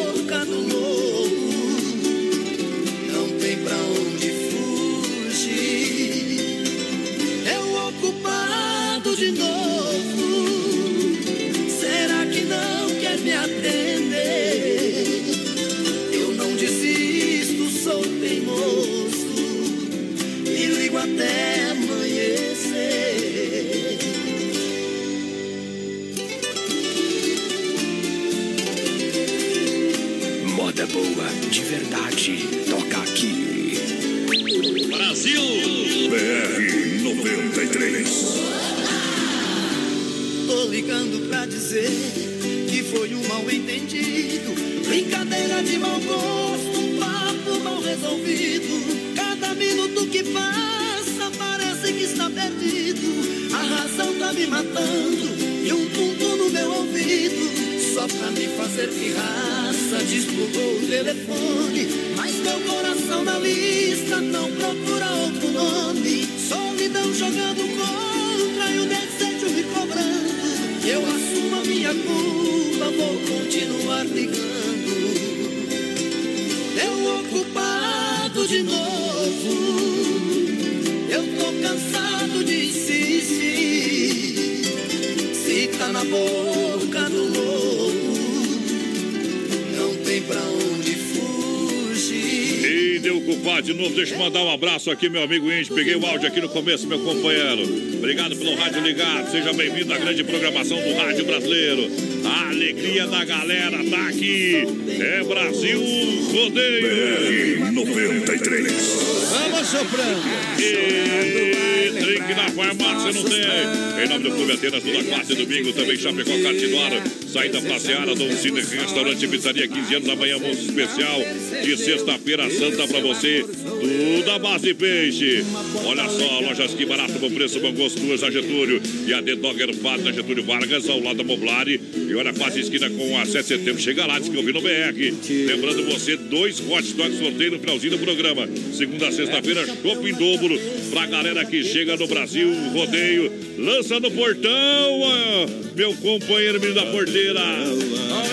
verdade. Toca aqui. Brasil! BR 93. Tô ligando pra dizer que foi um mal entendido. Brincadeira de mau gosto, um papo mal resolvido. Cada minuto que passa parece que está perdido. A razão tá me matando e um tum no meu ouvido. Só pra me fazer pirraça, desplugou o telefone. Mas meu coração na lista não procura outro nome. Solidão jogando contra Culpado de novo. Deixa eu mandar um abraço aqui, meu amigo Índio. Peguei o áudio aqui no começo, meu companheiro. Obrigado pelo rádio ligado. Seja bem-vindo à grande programação do rádio brasileiro. Alegria da galera tá aqui. É Brasil Rodeio. BR 93. Vamos soprando. E drink na farmácia não tem. Em nome do Clube Atenas, toda quarta e domingo também Chapecó Cartidora. Saída pra Seara, Dom Cine, restaurante pizzaria, 15 anos da manhã, almoço especial. De sexta-feira santa pra você. À base de peixe. Olha só, lojas que barato, bom preço, bom gosto, duas Getúlio. E a The Dogger Fad na Getúlio Vargas, ao lado da Moblari. E olha, quase esquina com a 7 de setembro. Chega lá, diz que eu vi no BR. Lembrando você, dois hot dogs sorteio no finalzinho do programa. Segunda a sexta-feira, shopping em dobro. Pra galera que chega no Brasil, rodeio. Lança no portão, meu companheiro menino da porteira.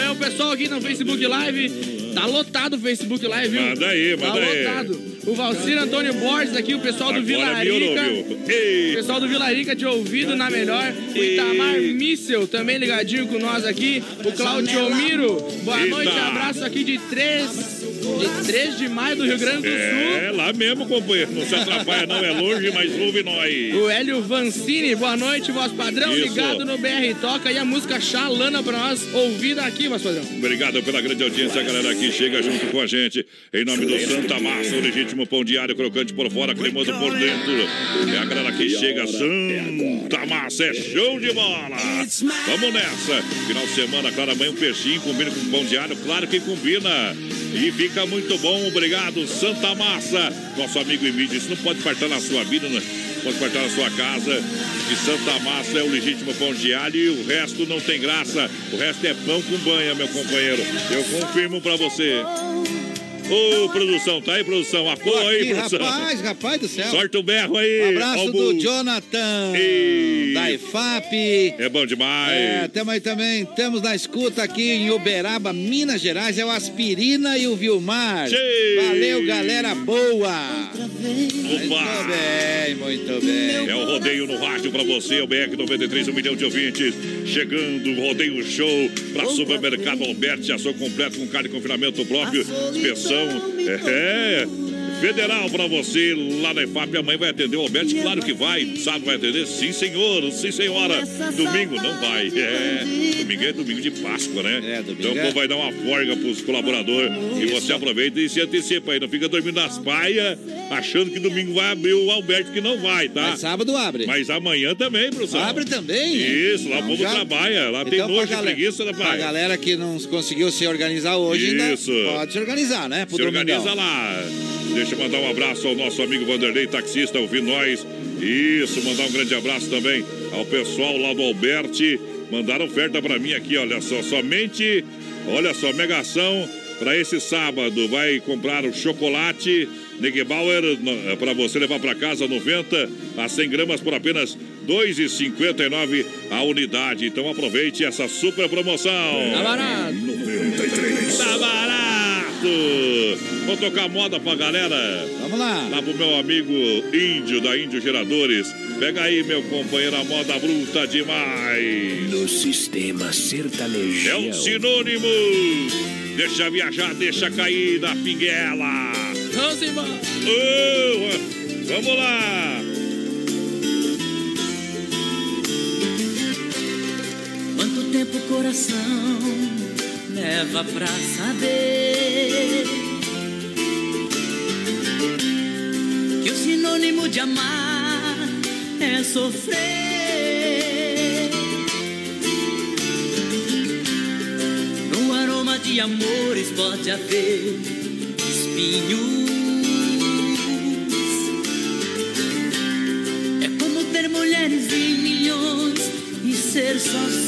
É o pessoal aqui no Facebook Live. Tá lotado o Facebook Live, viu? Manda aí, manda tá aí. lotado. O Valcir Antônio Borges aqui, o pessoal do Vila Rica. O pessoal do Vila Rica de ouvido na melhor. O Itamar Míssel também ligadinho com nós aqui. O Claudio Miro. Boa Eita. noite, abraço aqui de 3 de 3 de maio do Rio Grande do Sul. É, lá mesmo, companheiro. Não se atrapalha, não. É longe, mas ouve nós. O Hélio Vancini, boa noite, voz padrão, Isso. ligado no BR Toca e a música Xalana pra nós, ouvida aqui, voz padrão. Obrigado pela grande audiência, a galera que chega junto com a gente. Em nome do Santa Massa, o legítimo pão diário, crocante por fora, cremoso por dentro. É a galera que chega, Santa Massa, é show de bola. Vamos nessa. Final de semana, claro, amanhã um peixinho combina com pão diário, claro que combina. E fica muito bom, obrigado, Santa Massa. Nosso amigo Emílio, isso não pode faltar na sua vida, né? pode faltar na sua casa. E Santa Massa é o legítimo pão de alho e o resto não tem graça. O resto é pão com banha, meu companheiro. Eu confirmo pra você. Ô, produção, tá aí, produção? Apoio aí, Aqui, produção. rapaz, rapaz do céu. Sorte o berro aí. Um abraço Albu. do Jonathan, E- da IFAP. É bom demais. É, temos aí também, temos na escuta aqui em Uberaba, Minas Gerais, é o Aspirina e o Vilmar. Tchê. Valeu, galera boa. Opa. Muito bem, muito bem. É o rodeio no rádio pra você, o BR 93, um milhão de ouvintes. Chegando, o rodeio show pra supermercado Alberti, ação completo com carne de confinamento próprio, inspeção. É, Federal pra você lá na EFAP. Amanhã vai atender o Alberto, claro que vai. Sábado vai atender? Sim, senhor, sim, senhora. Domingo não vai. É, domingo é domingo de Páscoa, né? É, domingo Então o é. povo vai dar uma folga pros colaboradores. E você aproveita e se antecipa aí. Não fica dormindo nas paias, achando que domingo vai abrir o Alberto, que não vai, tá? Mas sábado abre. Mas amanhã também, professor. Abre também? Isso, lá o Então povo já- trabalha. Lá tem Então, nojo pra e galera- preguiça, Pra rapaz. galera que não conseguiu se organizar hoje, Isso. ainda pode se organizar, né? Pro Se domingão. organiza lá. Deixa eu mandar um abraço ao nosso amigo Vanderlei, taxista, ouvindo nós. Isso, mandar um grande abraço também ao pessoal lá do Alberti. Mandaram oferta pra mim aqui, olha só. Somente, olha só, megação pra esse sábado. Vai comprar o chocolate Negebauer no- pra você levar pra casa 90 a 100 gramas por apenas R$ 2,59 a unidade. Então aproveite essa super promoção. Tá barato. 93. Tá barato. Vou tocar moda pra galera. Vamos lá. Lá pro meu amigo Índio, da Índio Geradores. Pega aí, meu companheiro, a moda bruta demais. No sistema sertanejo. É um sinônimo. Deixa viajar, deixa cair na pinguela. Vamos embora. Ô, vamos lá. Quanto tempo coração leva pra saber que o sinônimo de amar é sofrer? No aroma de amores pode haver espinhos. É como ter mulheres em milhões e ser sozinho.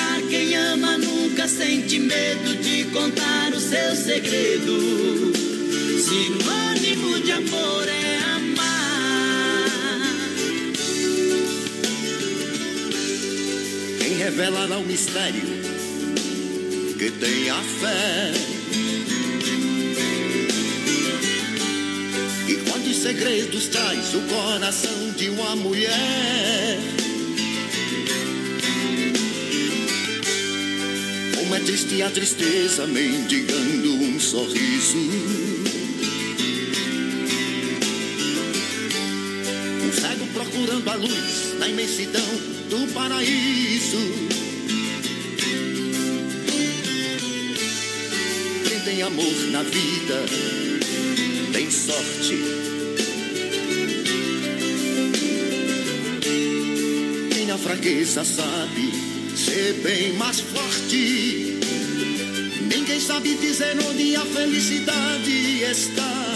Ama nunca sente medo de contar o seu segredo. Sinônimo de amor é amar. Quem revelará o mistério que tem a fé? E quantos segredos traz o coração de uma mulher? Como é triste a tristeza mendigando um sorriso. Um cego procurando a luz na imensidão do paraíso. Quem tem amor na vida tem sorte. Quem na fraqueza sabe ser bem mais forte. Ninguém sabe dizer onde a felicidade está.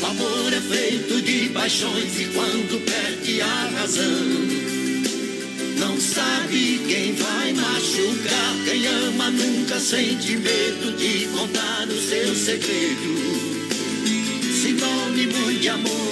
O amor é feito de paixões e quando perde a razão, não sabe quem vai machucar. Quem ama nunca sente medo de contar o seu segredo. Sinônimo de amor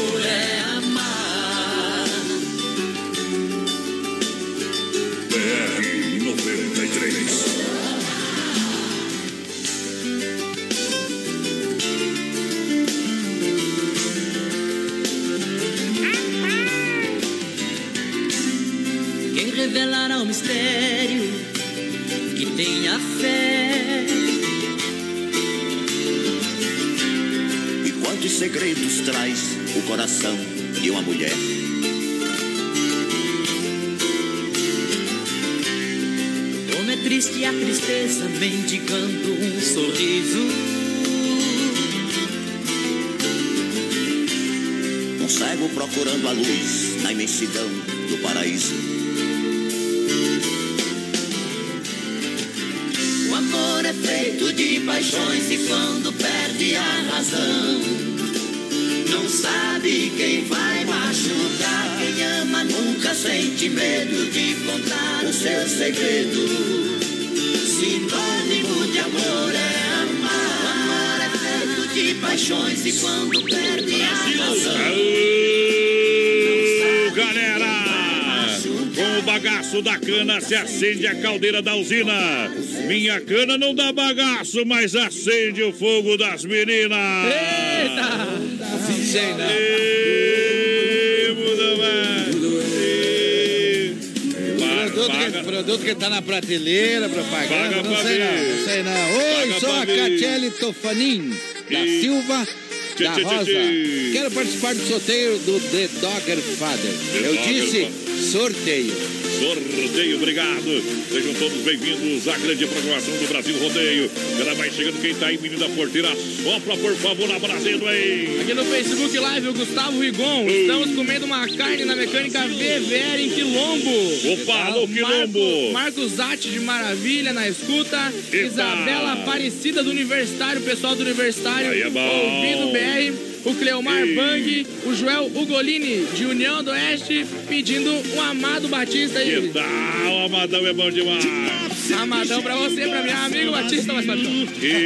mendigando um sorriso. Um cego procurando a luz na imensidão do paraíso. O amor é feito de paixões e quando perde a razão, não sabe quem vai machucar. Quem ama nunca sente medo de contar o seu segredo. Paixões e quando perde a razão. Aô, galera! Com o bagaço da cana se acende a caldeira da usina. Minha cana não dá bagaço, mas acende o fogo das meninas. Eita! Sei não. Ê, muda mais. Produto que, produto que tá na prateleira, propaganda, Paga não pra sei ver. não, não sei não. Oi, Paga sou a. Catiele Tofanin, da Silva, da Rosa. Quero participar do sorteio do The Dogger Father. The Eu disse Father. Sorteio. Sorteio, obrigado. Sejam todos bem-vindos à grande programação do Brasil Rodeio. Ela vai chegando, quem tá aí, menino da porteira, sopra, por favor, na Brasil aí. Aqui no Facebook Live, o Gustavo Rigon. Estamos comendo uma carne na mecânica VVR em Quilombo. Opa, alô, Quilombo. Marco, Marcos Zatti de Maravilha na escuta. Eita. Isabela Aparecida do Universitário, pessoal do Universitário. Aí é bom. Ouvindo BR. O Cleomar. Bang, o Joel Ugolini de União do Oeste, pedindo um Amado Batista Que aí. tal, Amadão é bom demais. Amadão pra você, pra minha amiga Batista, mas. E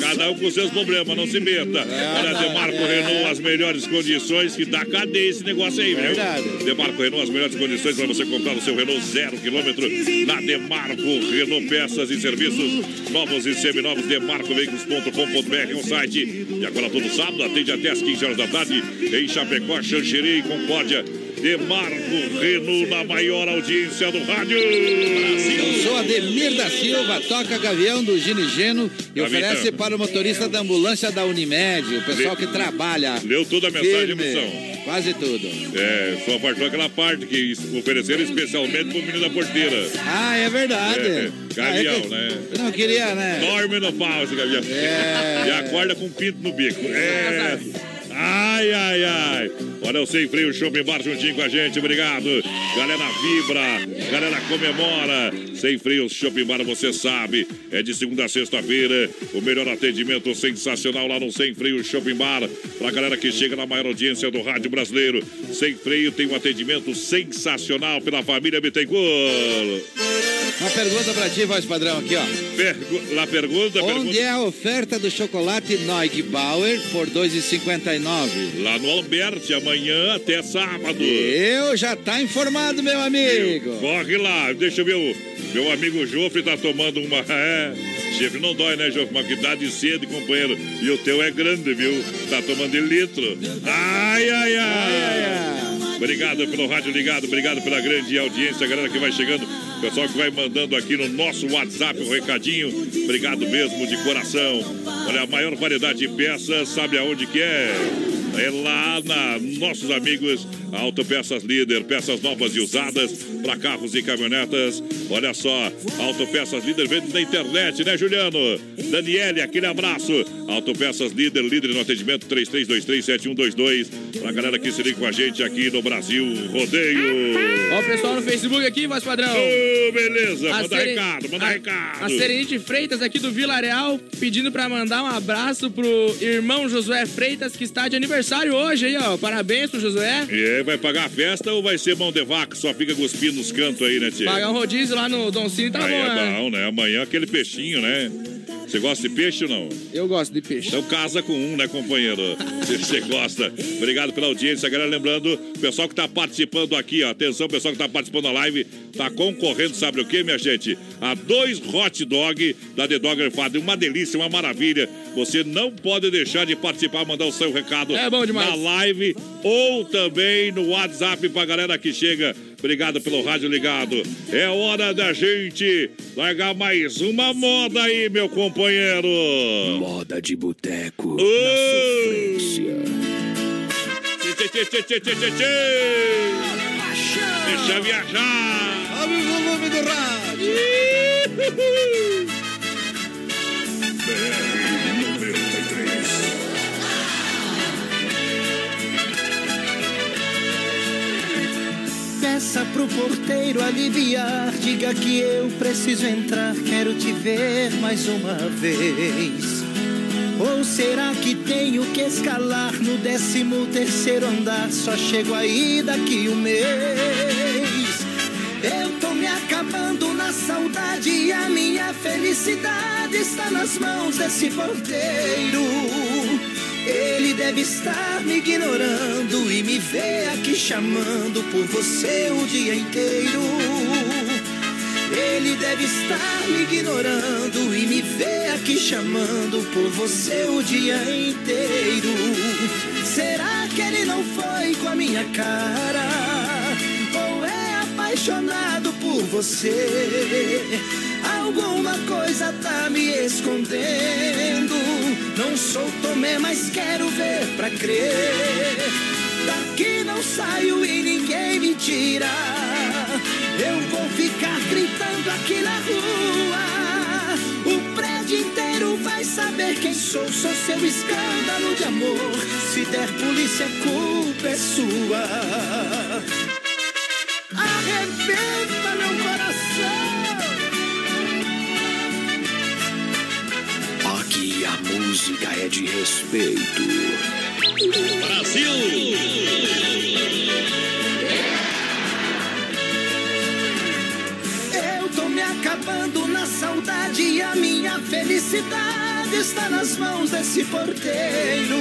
cada um com seus problemas, não se meta. Olha, Demarco Renault, as melhores condições que dá cadeia esse negócio aí, viu? Demarco Renault, as melhores condições para você comprar o seu Renault zero quilômetro na Demarco Renault Peças e Serviços novos e seminovos, demarcoveículos.com.br é um site. E agora todo sábado, atende até às 15 horas da tarde em Chapecó, Xanxerê e Concórdia. Demarco Renault na maior audiência do rádio. Eu sou Ademir da Silva, toca Gavião do Gino e oferece para o motorista da ambulância da Unimed, o pessoal que trabalha. Leu toda a mensagem, emoção. Quase tudo. É, só faltou aquela parte que ofereceram especialmente pro menino da porteira. Ah, é verdade. É, Gavião, Ah, é que- né? Eu não queria, né? Dorme no pau esse gavião. É. E acorda com um pinto no bico. É. Ai, ai, ai. Olha o Sem Freio Shopping Bar juntinho com a gente, obrigado. Galera vibra, galera comemora. Sem Freio Shopping Bar, você sabe, é de segunda a sexta-feira. O melhor atendimento sensacional lá no Sem Freio Shopping Bar. Pra galera que chega na maior audiência do rádio brasileiro. Sem Freio tem um atendimento sensacional pela família Bittencourt. Uma pergunta pra ti, voz padrão, aqui, ó. Pergu lá pergunta, Onde pergunta. é a oferta do chocolate Noig Bauer por R$ 2,59? Lá no Alberti, amanhã até sábado. Eu já tá informado, meu amigo. Corre lá, deixa eu ver o meu amigo Jofre tá tomando uma. É, chifre não dói, né, Jofre? Mas que dá de sede, companheiro. E o teu é grande, viu? Tá tomando de litro. Ai, ai, ai. Obrigado pelo rádio ligado, obrigado pela grande audiência, galera que vai chegando, pessoal que vai mandando aqui no nosso WhatsApp um recadinho. Obrigado mesmo de coração. Olha, a maior variedade de peças, sabe aonde que é? É lá na nossos amigos Autopeças Líder, peças novas e usadas para carros e caminhonetas. Olha só, Autopeças Líder vende na internet, né, Juliano? Daniele, aquele abraço. Autopeças Líder, líder no atendimento 33237122. Pra galera que se liga com a gente aqui no Brasil Rodeio. Ó, o pessoal no Facebook aqui, voz padrão. Ô, beleza, A manda recado, manda a- recado. A Serenite Freitas aqui do Vila Real pedindo pra mandar um abraço pro irmão Josué Freitas que está de aniversário hoje aí, ó. Parabéns pro Josué. E aí, vai pagar a festa ou vai ser mão de vaca? Só fica cuspindo nos cantos aí, né, tia? Pagar um rodízio lá no Don Cine tá Aí bom, é né? bom, né? Amanhã aquele peixinho, né? Você gosta de peixe ou não? Eu gosto de peixe. Então casa com um, né, companheiro? Se você gosta. Obrigado pela audiência, galera. Lembrando, pessoal que tá participando aqui, ó. Atenção, pessoal que tá participando da live, tá concorrendo, sabe o que, minha gente? A dois hot dog da The Dogger Father. Uma delícia, uma maravilha. Você não pode deixar de participar, mandar o seu recado É na live ou também no WhatsApp pra galera que chega. Obrigado pelo rádio ligado. É hora da gente largar mais uma moda aí, meu companheiro. Moda de boteco Ô! na sofrência. Tchê, tchê, tchê, tchê, tchê, tchê, tchê. Deixa viajar. Abre o volume do rádio. Peça pro porteiro aliviar. Diga que eu preciso entrar, quero te ver mais uma vez. Ou será que tenho que escalar no décimo terceiro andar? Só chego aí daqui um mês. Eu tô me acabando na saudade e a minha felicidade está nas mãos desse porteiro. Ele deve estar me ignorando e me vê aqui chamando por você o dia inteiro. Ele deve estar me ignorando e me vê aqui chamando por você o dia inteiro. Será que ele não foi com a minha cara? Ou é apaixonado por você? Alguma coisa tá me escondendo. Não sou Tomé, mas quero ver pra crer. Daqui não saio e ninguém me tira. Eu vou ficar gritando aqui na rua. O prédio inteiro vai saber quem sou. Sou seu escândalo de amor. Se der polícia, a culpa é sua. Arrebenta a música é de respeito. Eu tô me acabando na saudade e a minha felicidade está nas mãos desse porteiro.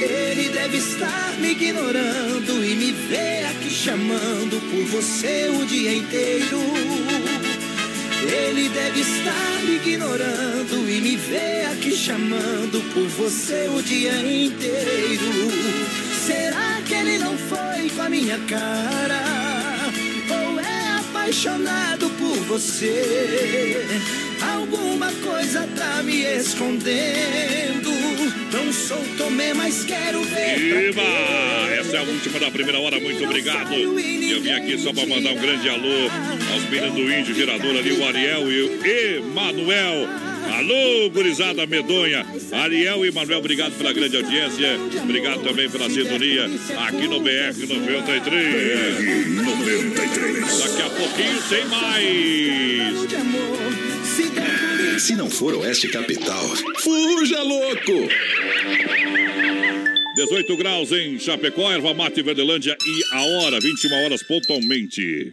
Ele deve estar me ignorando e me vê aqui chamando por você o dia inteiro. Ele deve estar me ignorando e me vê aqui chamando por você o dia inteiro. Será que ele não foi com a minha cara? Ou é apaixonado por você? Alguma coisa tá me escondendo. Não sou Tomé, mas quero ver. Viva! Essa é a última da primeira hora, muito obrigado. E eu vim aqui só para mandar um grande alô aos meninos do Índio Gerador ali, o Ariel e o Emanuel. Alô, gurizada medonha. Ariel e Emanuel, obrigado pela grande audiência. Obrigado também pela sintonia aqui no BR 93. 93. Daqui a pouquinho tem mais. Se não for Oeste Capital, fuja louco! 18 graus em Chapecó, Erva Mate Verdelândia e a hora, 21 horas pontualmente.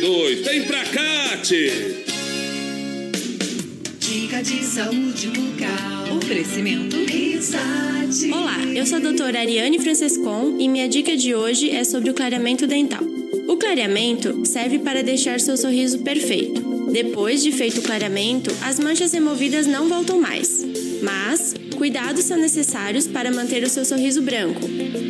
Vem pra cá, tchê. Dica de saúde bucal. Oferecimento Risate. Olá, eu sou a doutora Ariane Francescon e minha dica de hoje é sobre o clareamento dental. O clareamento serve para deixar seu sorriso perfeito. Depois de feito o clareamento, as manchas removidas não voltam mais. Mas, cuidados são necessários para manter o seu sorriso branco,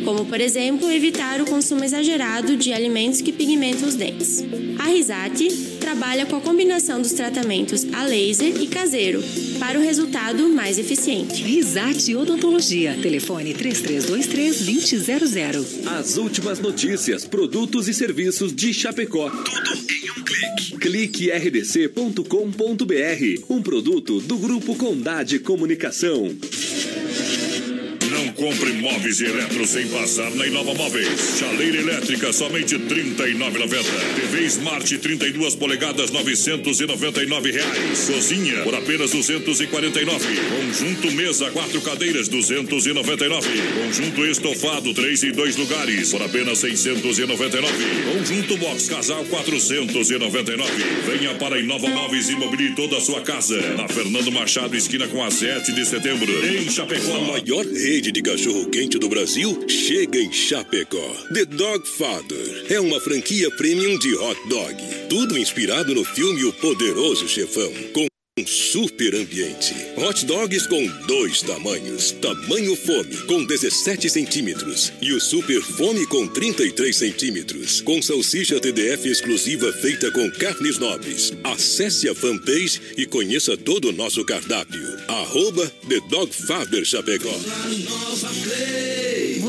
como, por exemplo, evitar o consumo exagerado de alimentos que pigmentam os dentes. A Risate trabalha com a combinação dos tratamentos a laser e caseiro para o resultado mais eficiente. Risate Odontologia. Telefone 3323-2000. As últimas notícias, produtos e serviços de Chapecó. Tudo em um clique. Clique rdc.com.br. Um produto do Grupo Condade Comunicação. Compre móveis e eletro sem passar na Inova Móveis. Chaleira elétrica somente R$ 39,90. TV Smart 32 polegadas 999 reais. Cozinha por apenas 249. Conjunto mesa quatro cadeiras 299. Conjunto estofado três e dois lugares por apenas 699. Conjunto box casal 499. Venha para Inova Móveis e mobile toda a sua casa. Na Fernando Machado esquina com a 7 de setembro em Chapecó. A maior rede de cachorro quente do Brasil chega em Chapecó. The Dog Father é uma franquia premium de hot dog. Tudo inspirado no filme O Poderoso Chefão. Com super ambiente. Hot dogs com dois tamanhos. Tamanho fome com 17 centímetros e o super fome com 33 centímetros. Com salsicha TDF exclusiva feita com carnes nobres. Acesse a fanpage e conheça todo o nosso cardápio. Arroba The Dog Father Chapecó.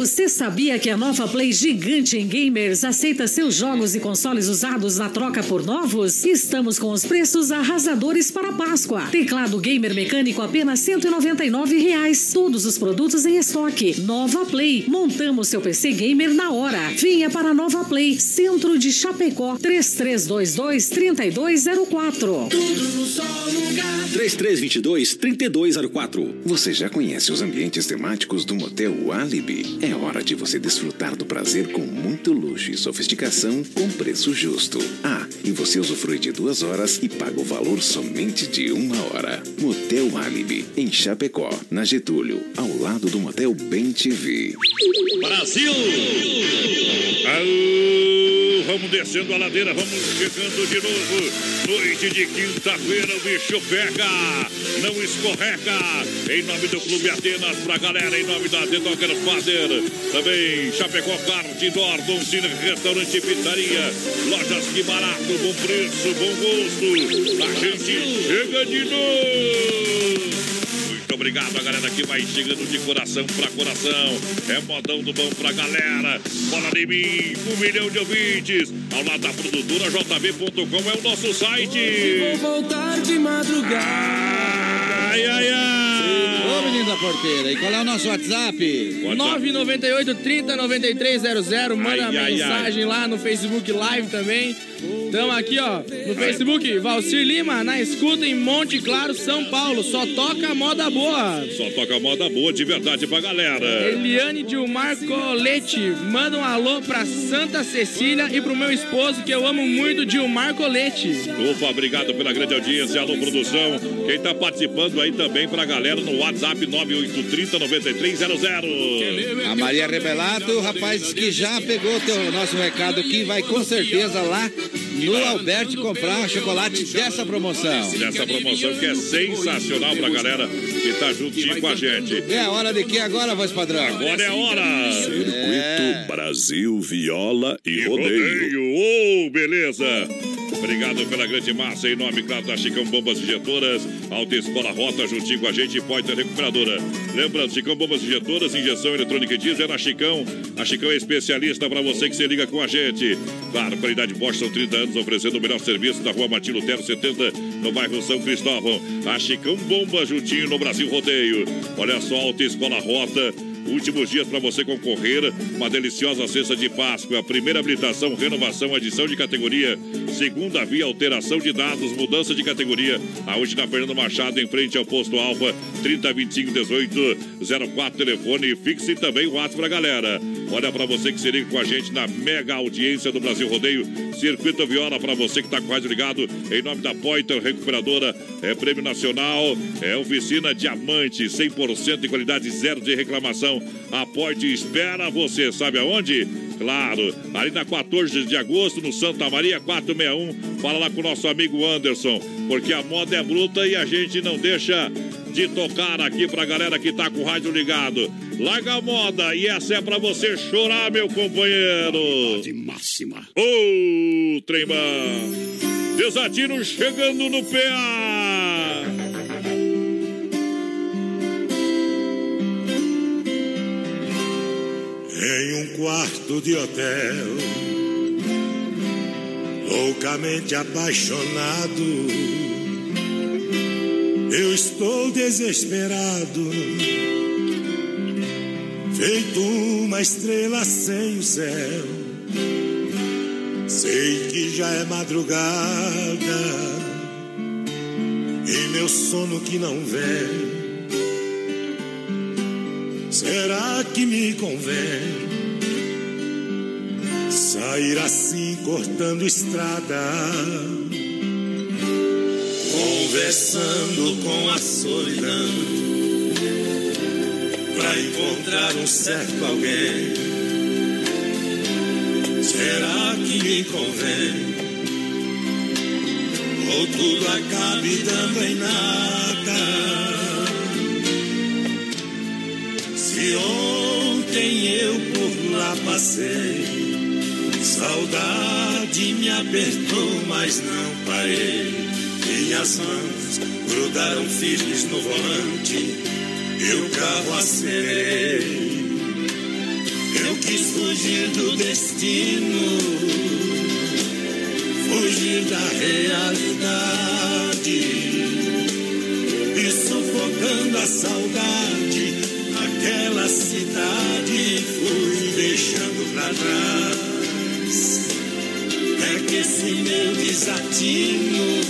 Você sabia que a Nova Play gigante em gamers aceita seus jogos e consoles usados na troca por novos? Estamos com os preços arrasadores para Páscoa. Teclado gamer mecânico apenas 199 reais. Todos os produtos em estoque. Nova Play. Montamos seu PC gamer na hora. Venha para a Nova Play, Centro de Chapecó, 3322 3204. Tudo no só lugar. 3322-3204. Você já conhece os ambientes temáticos do Motel Alibi? É hora de você desfrutar do prazer com muito luxo e sofisticação com preço justo. Ah, e você usufrui de duas horas e paga o valor somente de uma hora. Motel Alibi, em Chapecó, na Getúlio, ao lado do Motel Bem TV. Brasil! Aô, vamos descendo a ladeira, vamos chegando de novo. Noite de quinta-feira, o bicho pega, não escorrega. Em nome do Clube Atenas, pra galera, em nome da The Dogger Father. Também Chapecó Kart, Dorton, Cine, Restaurante Pizzaria. Lojas que barato, bom preço, bom gosto. A gente chega de novo. Muito obrigado a galera que vai chegando de coração pra coração. É modão do bom pra galera. Bola de mim, um milhão de ouvintes. Ao lado da produtora jb.com é o nosso site. Vou voltar de madrugada. Ai, ai, ai. Ô, menino da porteira, e qual é o nosso WhatsApp? 998 30 9300. Manda Ai, ai, mensagem lá no Facebook Live também. Estamos aqui, ó, no Facebook. Valcir Lima, na escuta em Monte Claro, São Paulo. Só toca moda boa. Só toca moda boa de verdade pra galera. Eliane Dilmar Colete, manda um alô pra Santa Cecília e pro meu esposo, que eu amo muito, Dilmar Colete. Opa, obrigado pela grande audiência. Alô, produção. Quem tá participando aí também pra galera no WhatsApp 9830-9300. A Maria Rebelato, o rapaz que já pegou o teu, nosso recado aqui, vai com certeza lá no Alberti comprar chocolate dessa promoção. Dessa promoção que é sensacional pra galera que tá juntinho com a gente. É a hora de que agora, voz padrão? Agora é a hora. Circuito Brasil Viola e, Rodeio. Ô, beleza! Obrigado pela grande massa, em nome, claro, da Chicão Bombas Injetoras, Alta Escola Rota, juntinho com a gente, Poiter Recuperadora. Lembrando, Chicão Bombas Injetoras, injeção eletrônica e diesel é na Chicão. A Chicão é especialista para você que se liga com a gente. Claro, qualidade Bosch, são 30 anos oferecendo o melhor serviço da rua Martin Lutero 70, no bairro São Cristóvão. A Chicão Bombas, juntinho no Brasil Rodeio. Olha só, Alta Escola Rota. Últimos dias para você concorrer. Uma deliciosa cesta de Páscoa. Primeira habilitação, renovação, adição de categoria. Segunda via, alteração de dados, mudança de categoria. Aonde na Fernando Machado, em frente ao posto Alfa, 3025 18 04 telefone. Fixe também o WhatsApp pra galera. Olha para você que se liga com a gente na mega audiência do Brasil Rodeio. Circuito Viola para você que tá quase ligado. Em nome da Poiter Recuperadora. É prêmio nacional. É oficina Diamante. 100% de qualidade, zero de reclamação. A Poiter espera você. Sabe aonde? Claro, ali na 14 de agosto, no Santa Maria 461. Fala lá com o nosso amigo Anderson. Porque a moda é bruta e a gente não deixa de tocar aqui pra galera que tá com o rádio ligado. Larga a moda e essa é pra você chorar, meu companheiro. De máxima. Ô, tremão. Desatino chegando no PA. Em um quarto de hotel, loucamente apaixonado, eu estou desesperado. feito uma estrela sem o céu. Sei que já é madrugada e meu sono que não vem. Será que me convém sair assim cortando estrada? Conversando com a solidão pra encontrar um certo alguém. Será que me convém? Ou tudo acabe dando em nada? Se ontem eu por lá passei, saudade me apertou, mas não parei. Minhas mãos grudaram firmes no volante e o carro acelerei. Eu quis fugir do destino, fugir da realidade e sufocando a saudade, aquela cidade fui deixando pra trás. É que esse meu desatino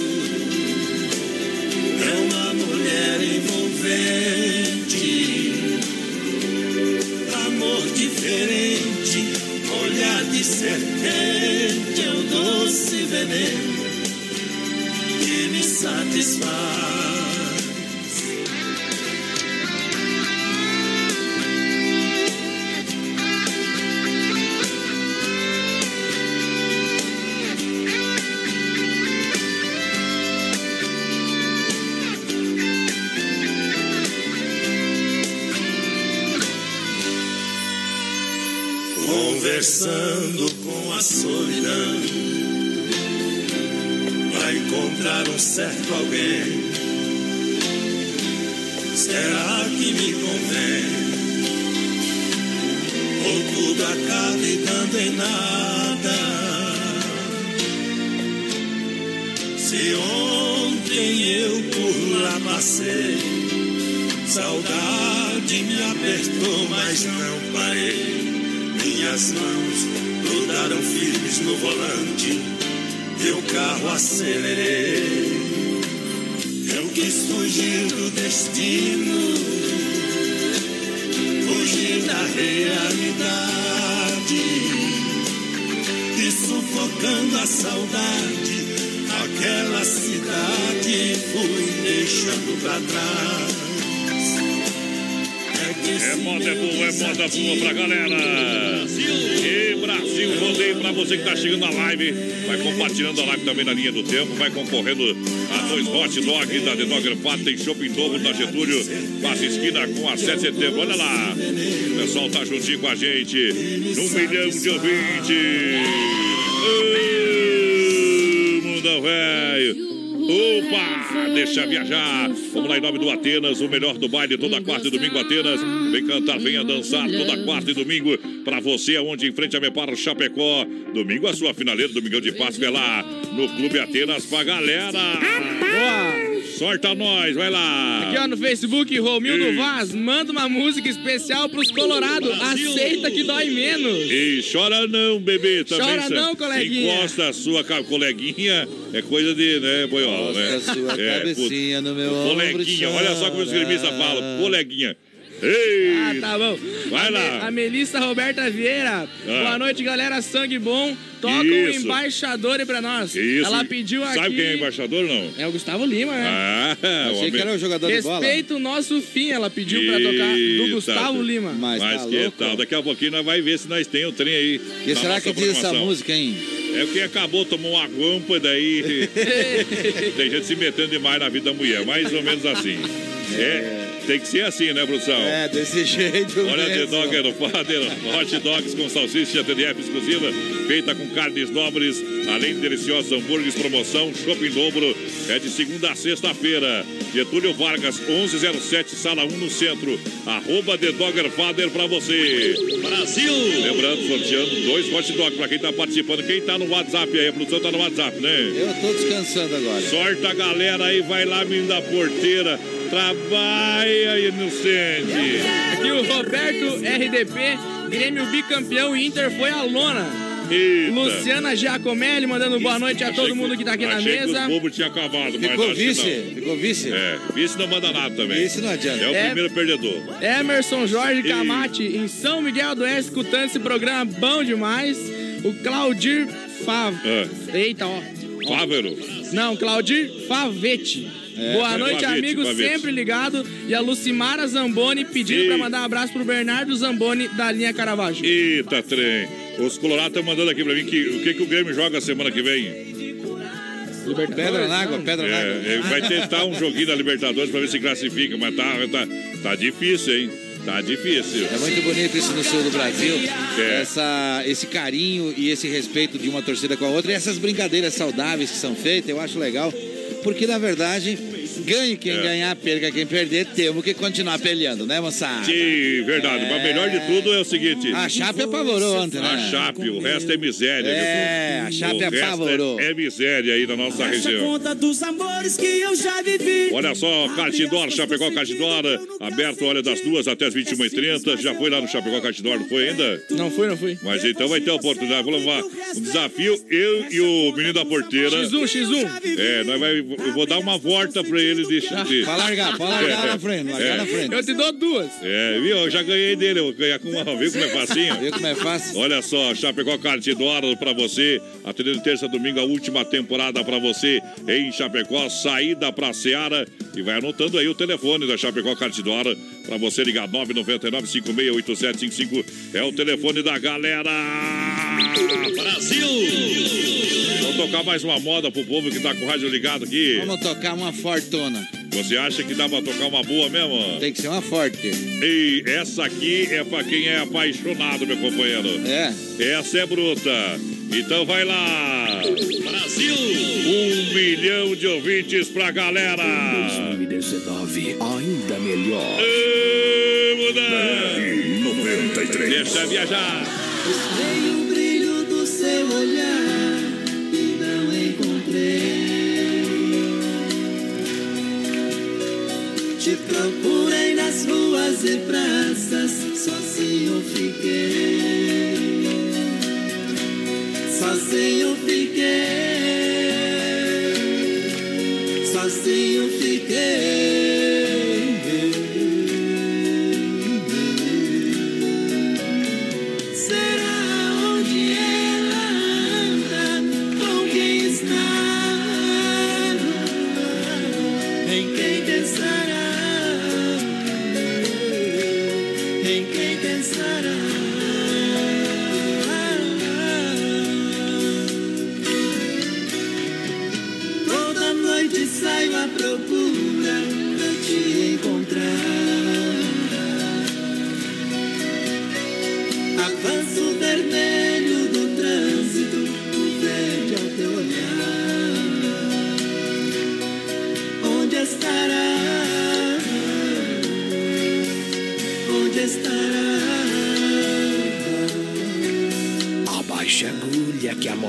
é uma mulher envolvente, amor diferente, olhar de serpente, concorrendo a dois hot dog da The Dogger Fat. Tem shopping dobro na Getúlio. Passa esquina com a 7 de setembro. Olha lá. O pessoal tá juntinho com a gente. Num milhão de ouvintes. Mundo velho. Opa, deixa viajar. Vamos lá em nome do Atenas, o melhor do baile toda quarta e domingo Atenas. Vem cantar, venha dançar toda quarta e domingo para você aonde em frente a Mepar Chapecó. Domingo a sua finaleira, domingão de Páscoa é lá no Clube Atenas pra galera. Boa. Sorta nós, vai lá. Aqui ó no Facebook, Romildo Ei. Vaz, manda uma música especial pros Colorado. Aceita que dói menos. E chora não, bebê. Também Chora não, coleguinha. Encosta a sua coleguinha. É coisa de, né, boiola, né? Encosta a sua É, cabecinha put- no meu ombro, Coleguinha, olha só como os gremistas falam. Coleguinha. Ei! Ah, tá bom. Vai a, Me- lá. a Melissa Roberta Vieira. Boa noite, galera. Sangue bom. Toca um Isso. embaixador aí pra nós. Isso. Ela pediu aqui. Sabe quem é embaixador não? É o Gustavo Lima, né? Ah, Achei que era o jogador de bola. Respeita o nosso fim, ela pediu pra tocar do Eita. Gustavo Lima. Mas, Mas tá que louco? tal? Daqui a pouquinho nós vai ver se nós tem o trem aí. que será que diz essa música, hein? É o que acabou, tomou uma guampa, daí tem gente se metendo demais na vida da mulher, mais ou menos assim. É, tem que ser assim, né, produção? É, desse jeito Olha, The mesmo. Dogger no Father, hot dogs com salsicha TDF exclusiva, feita com carnes nobres, além de deliciosos hambúrgueres, promoção, shopping dobro, é de segunda a sexta-feira. Getúlio Vargas, 1107, sala 1 no centro, arroba The Dogger Father pra você. Brasil! Lembrando, sorteando dois hot dogs pra quem tá participando. Quem tá no WhatsApp aí, a produção tá no WhatsApp, né? Eu tô descansando agora. Sorte a galera aí, vai lá, menino da porteira. Trabalha, inocente. Aqui o Roberto RDP, Grêmio bicampeão e Inter foi a lona. Eita. Luciana Giacomelli mandando boa noite a todo Achei mundo que tá aqui na achei mesa. Que o bobo tinha acabado, mas Ficou que vice? não. Ficou vice? É, vice não manda nada também. Vice não adianta. É o É. primeiro perdedor. Emerson Jorge Camate, em São Miguel do Oeste, escutando esse programa bom demais. O Claudir Fav... É. Eita, ó. Fávero. Não, Claudir Favete. É, Boa noite, amigo, Favete. sempre ligado. E a Lucimara Zamboni pedindo E- pra mandar um abraço pro Bernardo Zamboni da linha Caravaggio. Eita, trem. Os Colorados estão mandando aqui pra mim que, o que, que o Grêmio joga semana que vem. Pedra na água, pedra na água. É, é, vai tentar um joguinho da Libertadores pra ver se classifica, mas tá, tá, tá difícil, hein? Tá difícil. É muito bonito isso no sul do Brasil. É. Essa, esse carinho e esse respeito de uma torcida com a outra. E essas brincadeiras saudáveis que são feitas, eu acho legal. Porque, na verdade, ganhe quem É. ganhar, perca quem perder. Temos que continuar peleando, né, moçada? Sim, verdade. Mas melhor de tudo é o seguinte. A Chape apavorou ontem, né? A Chape, o resto é miséria. É, viu? a Chape o resto apavorou. É, é miséria aí na nossa região. conta dos amores que eu já vivi. Olha só, Cartidor, Chapecó Cartidor, aberto, olha, das duas até as 21h30. Já foi lá no Chapecó Cartidor, não foi ainda? Não fui, não fui. Mas então vai ter a oportunidade. Vou levar um desafio, eu e o menino da porteira. X1, X1. É, nós vai, eu vou dar uma volta pra ele de. de... Pra largar, pra largar na frente, largar É. na frente. Eu te dou duas. É, viu? Eu já ganhei dele, eu vou ganhar com uma. Viu como é facinho? Viu como é fácil? Olha só, Chapecó Cartidoro pra você. Atendendo terça, domingo, a última temporada pra você em Chapecó. Saída pra Seara. E vai anotando aí o telefone da Chapecó Cartidoro pra você ligar 999-568755. É o telefone da galera. Brasil! Vamos tocar mais uma moda pro povo que tá com o rádio ligado aqui. Vamos tocar uma fortuna. Você acha que dá pra tocar uma boa mesmo? Tem que ser uma forte. E essa aqui é pra quem é apaixonado, meu companheiro. É. Essa é bruta. Então vai lá. Brasil! Um milhão de ouvintes pra galera. 2019, ainda melhor. Vamos 93. Deixa viajar. Busquei o brilho do seu olhar e não encontrei. Te procurei nas ruas e praças, sozinho fiquei. Sozinho fiquei. Sozinho fiquei.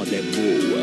Agulha que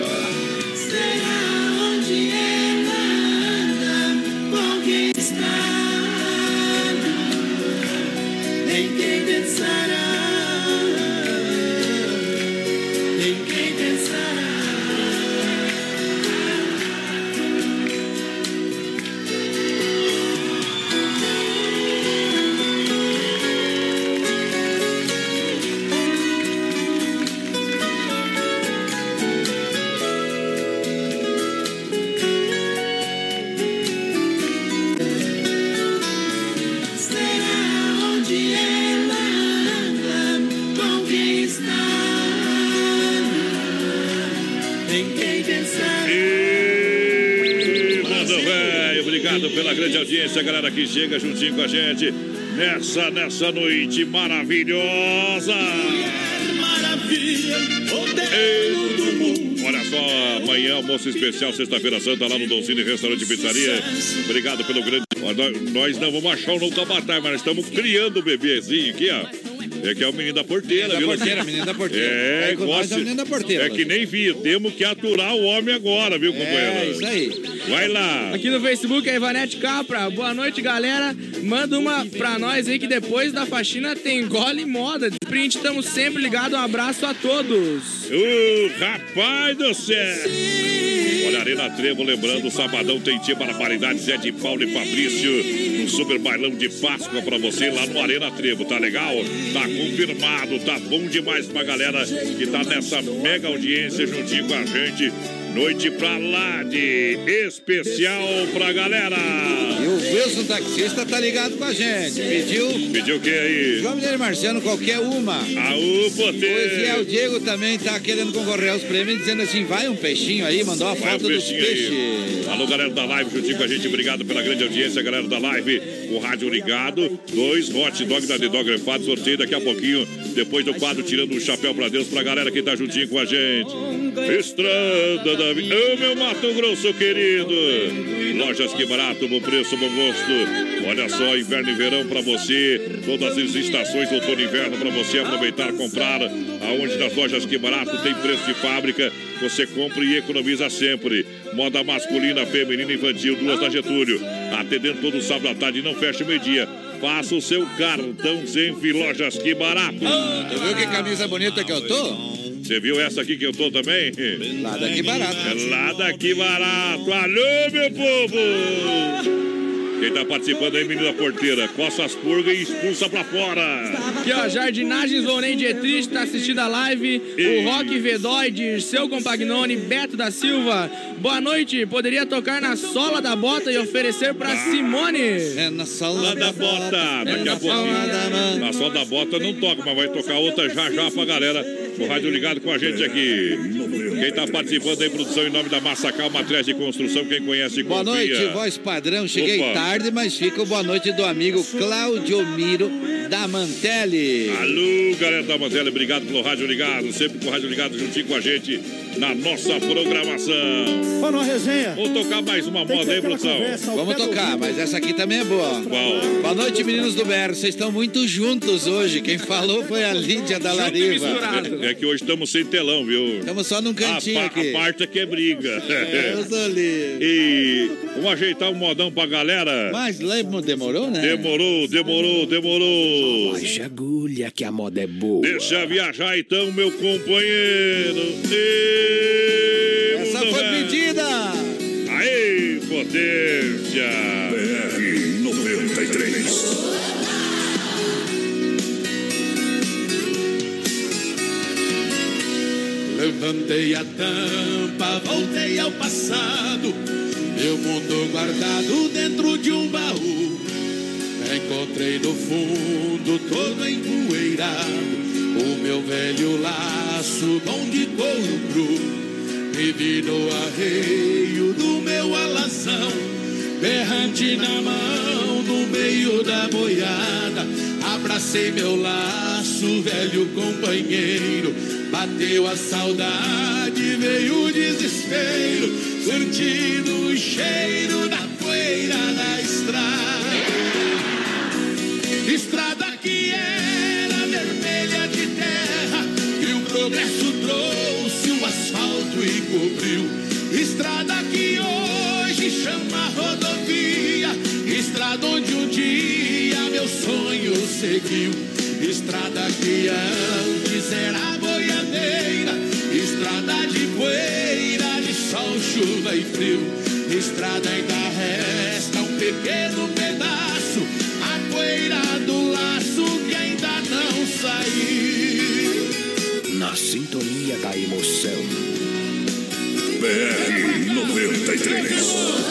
galera que chega juntinho com a gente nessa nessa noite maravilhosa. Maravilha, Ei, do mundo. Olha só, amanhã almoço especial, sexta-feira santa, lá no Doncini Restaurante e Pizzaria. Obrigado pelo grande. Nós, não vamos achar o nunca matar, mas estamos criando o bebezinho aqui, ó. É que é o menino da porteira, Menino da viu? porteira, menino da porteira. É, gosta- é o menino da porteira, É que nem vi, temos que aturar o homem agora, viu, companheiro? É, isso aí. Vai lá. Aqui no Facebook, a Ivanete Capra. Boa noite, galera. Manda uma pra nós aí que depois da faxina tem gole e moda. Sprint, estamos sempre ligados. Um abraço a todos. Ô, rapaz do céu! Olha, Arena Trevo, lembrando, sabadão tem tia para paridade Zé de Paulo e Fabrício. Um super bailão de Páscoa pra você lá no Arena Trevo, tá legal? Tá confirmado, tá bom demais pra galera que tá nessa mega audiência juntinho com a gente. Noite pra lá de especial pra galera. E o Wilson taxista tá ligado com a gente. Pediu. Pediu o que aí? João Mineiro Marciano, qualquer uma. Aú, O Eziel Diego também tá querendo concorrer aos prêmios, dizendo assim: vai um peixinho aí, mandou a Vai foto o dos peixinho peixes. aí. Alô, galera da live, juntinho com a gente. Obrigado pela grande audiência, galera da live. O rádio ligado. Dois hot dog da The Dog Refado. Sorteio daqui a pouquinho. Depois do quadro, tirando o chapéu pra Deus, pra galera que tá juntinho com a gente. Estrada Ô, meu Mato Grosso querido. Lojas que barato, bom preço, bom gosto. Olha só, inverno e verão pra você. Todas as estações, outono e inverno pra você aproveitar, comprar. Aonde nas lojas que barato tem preço de fábrica. Você compra e economiza sempre. Moda masculina, feminina infantil, duas da Getúlio. Atendendo todo sábado à tarde, não fecha meio-dia. Faça o seu cartão Zenf Lojas Que Barato. Tu viu que camisa bonita que eu tô? Você viu essa aqui que eu tô também? Lá daqui barato. É lá daqui barato. Alô, meu povo! Quem tá participando aí, menina porteira, coça as purgas e expulsa pra fora. Aqui, ó, Jardinagens Lonem Dietrich tá assistindo a live. O Rock Vedói, Dirceu Compagnoni, Beto da Silva. Boa noite. Poderia tocar na sola da bota e oferecer pra Simone. É na sola da bota. Daqui a pouquinho. Na sola da bota não toca, mas vai tocar outra já já pra galera. O rádio ligado com a gente aqui. Quem tá participando aí, produção em nome da Massacal, matriz de construção, quem conhece Boa confia. noite, voz padrão. Cheguei Opa. tarde, mas fica o boa noite do amigo Claudio Miro da Mantelli. Alô, galera da Mantelli, obrigado pelo rádio ligado, sempre com o rádio ligado juntinho com a gente na nossa programação. Vamos numa resenha. Vou tocar mais uma Tem moda aí, produção. conversa Vamos tocar, mas essa aqui também é boa. Qual? Boa noite, meninos do Berro. Vocês estão muito juntos hoje. Quem falou foi a Lídia da Lariva. É, é que hoje estamos sem telão, viu? Estamos só num cantinho a, pa- aqui. A parte aqui é briga. É, eu sou livre. E vamos ajeitar um modão pra galera. Mas lembra, demorou, né? Demorou, demorou, demorou. Baixa agulha que a moda é boa. Deixa viajar então, meu companheiro. E... Essa foi pedida. Aê, potência. BR 93. Levantei a tampa, voltei ao passado. Meu mundo guardado dentro de um baú. Encontrei no fundo todo empoeirado. O meu velho laço, bom de couro cru. Me vi no arreio do meu alazão. Berrante na mão, no meio da boiada. Abracei meu laço, velho companheiro. Bateu a saudade, veio o desespero. Sentindo o cheiro da poeira da estrada. Estrada que era vermelha de terra. E o progresso trouxe o asfalto e cobriu. Estrada que hoje chama rodovia. Estrada onde um dia meu sonho seguiu. Estrada que antes era sol, chuva e frio. Estrada ainda resta um pequeno pedaço. A poeira do laço que ainda não saiu. Na sintonia da emoção. BR 93.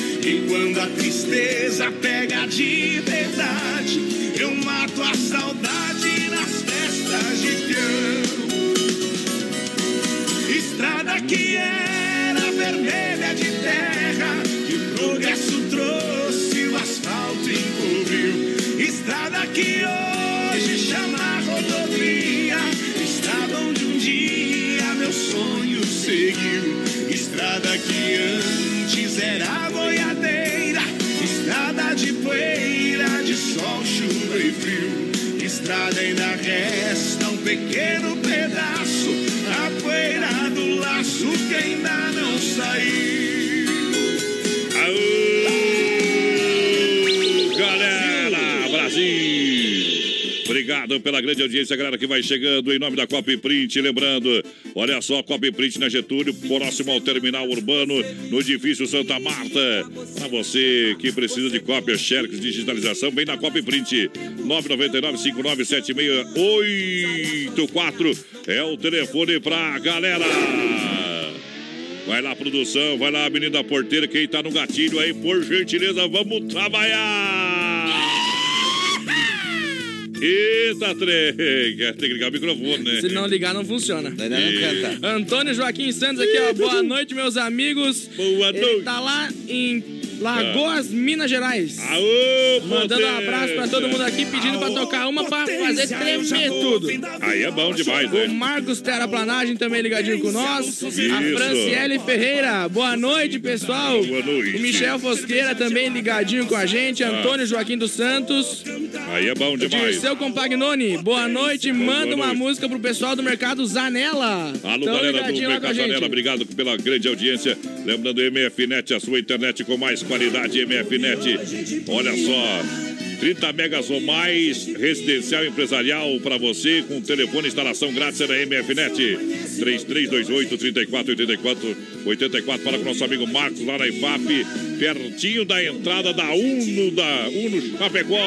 E quando a tristeza pega de verdade, eu mato a saudade nas festas de peão. Estrada que era vermelha de terra, que o progresso trouxe, o asfalto encobriu. Estrada que hoje chama rodovia, estrada onde um dia meu sonho seguiu. Estrada que antes era resta um Pela grande audiência, galera que vai chegando em nome da Copy Print. Lembrando, olha só, Copy Print na Getúlio, próximo ao terminal urbano, no edifício Santa Marta. Para você que precisa de cópias, xerox, digitalização, vem na Copy Print. 999-597684 é o telefone pra galera. Vai lá, produção, vai lá, menina porteira, quem tá no gatilho aí, por gentileza, vamos trabalhar! Eita, trem! Tem que ligar o microfone, né? Se não ligar, não funciona. Não canta. Antônio Joaquim Santos aqui, ó. Boa noite, meus amigos. Boa Ele noite. tá lá em Lagoas, Minas Gerais. Aô, Mandando um abraço pra todo mundo aqui, pedindo pra tocar uma pra fazer tremer tudo. Aí é bom demais, O né? Marcos Terraplanagem também ligadinho com nós. A Isso. Franciele Ferreira, boa noite, pessoal. Boa noite. O Michel Fosqueira também ligadinho com a gente. Antônio Joaquim dos Santos. Aí é bom O demais. Dirceu Compagnoni, boa noite. Manda uma noite. música pro pessoal do Mercado Zanella. Alô, Tão galera do a Mercado. Janela, obrigado pela grande audiência. Lembrando, MFNet, a sua internet com mais qualidade, MFNet. Olha só, 30 megas ou mais, residencial empresarial para você, com telefone instalação grátis é da MFNet. 3328 3484 84 para com nosso amigo Marcos lá na IFAP, pertinho da entrada da Uno, da Uno Chapecó.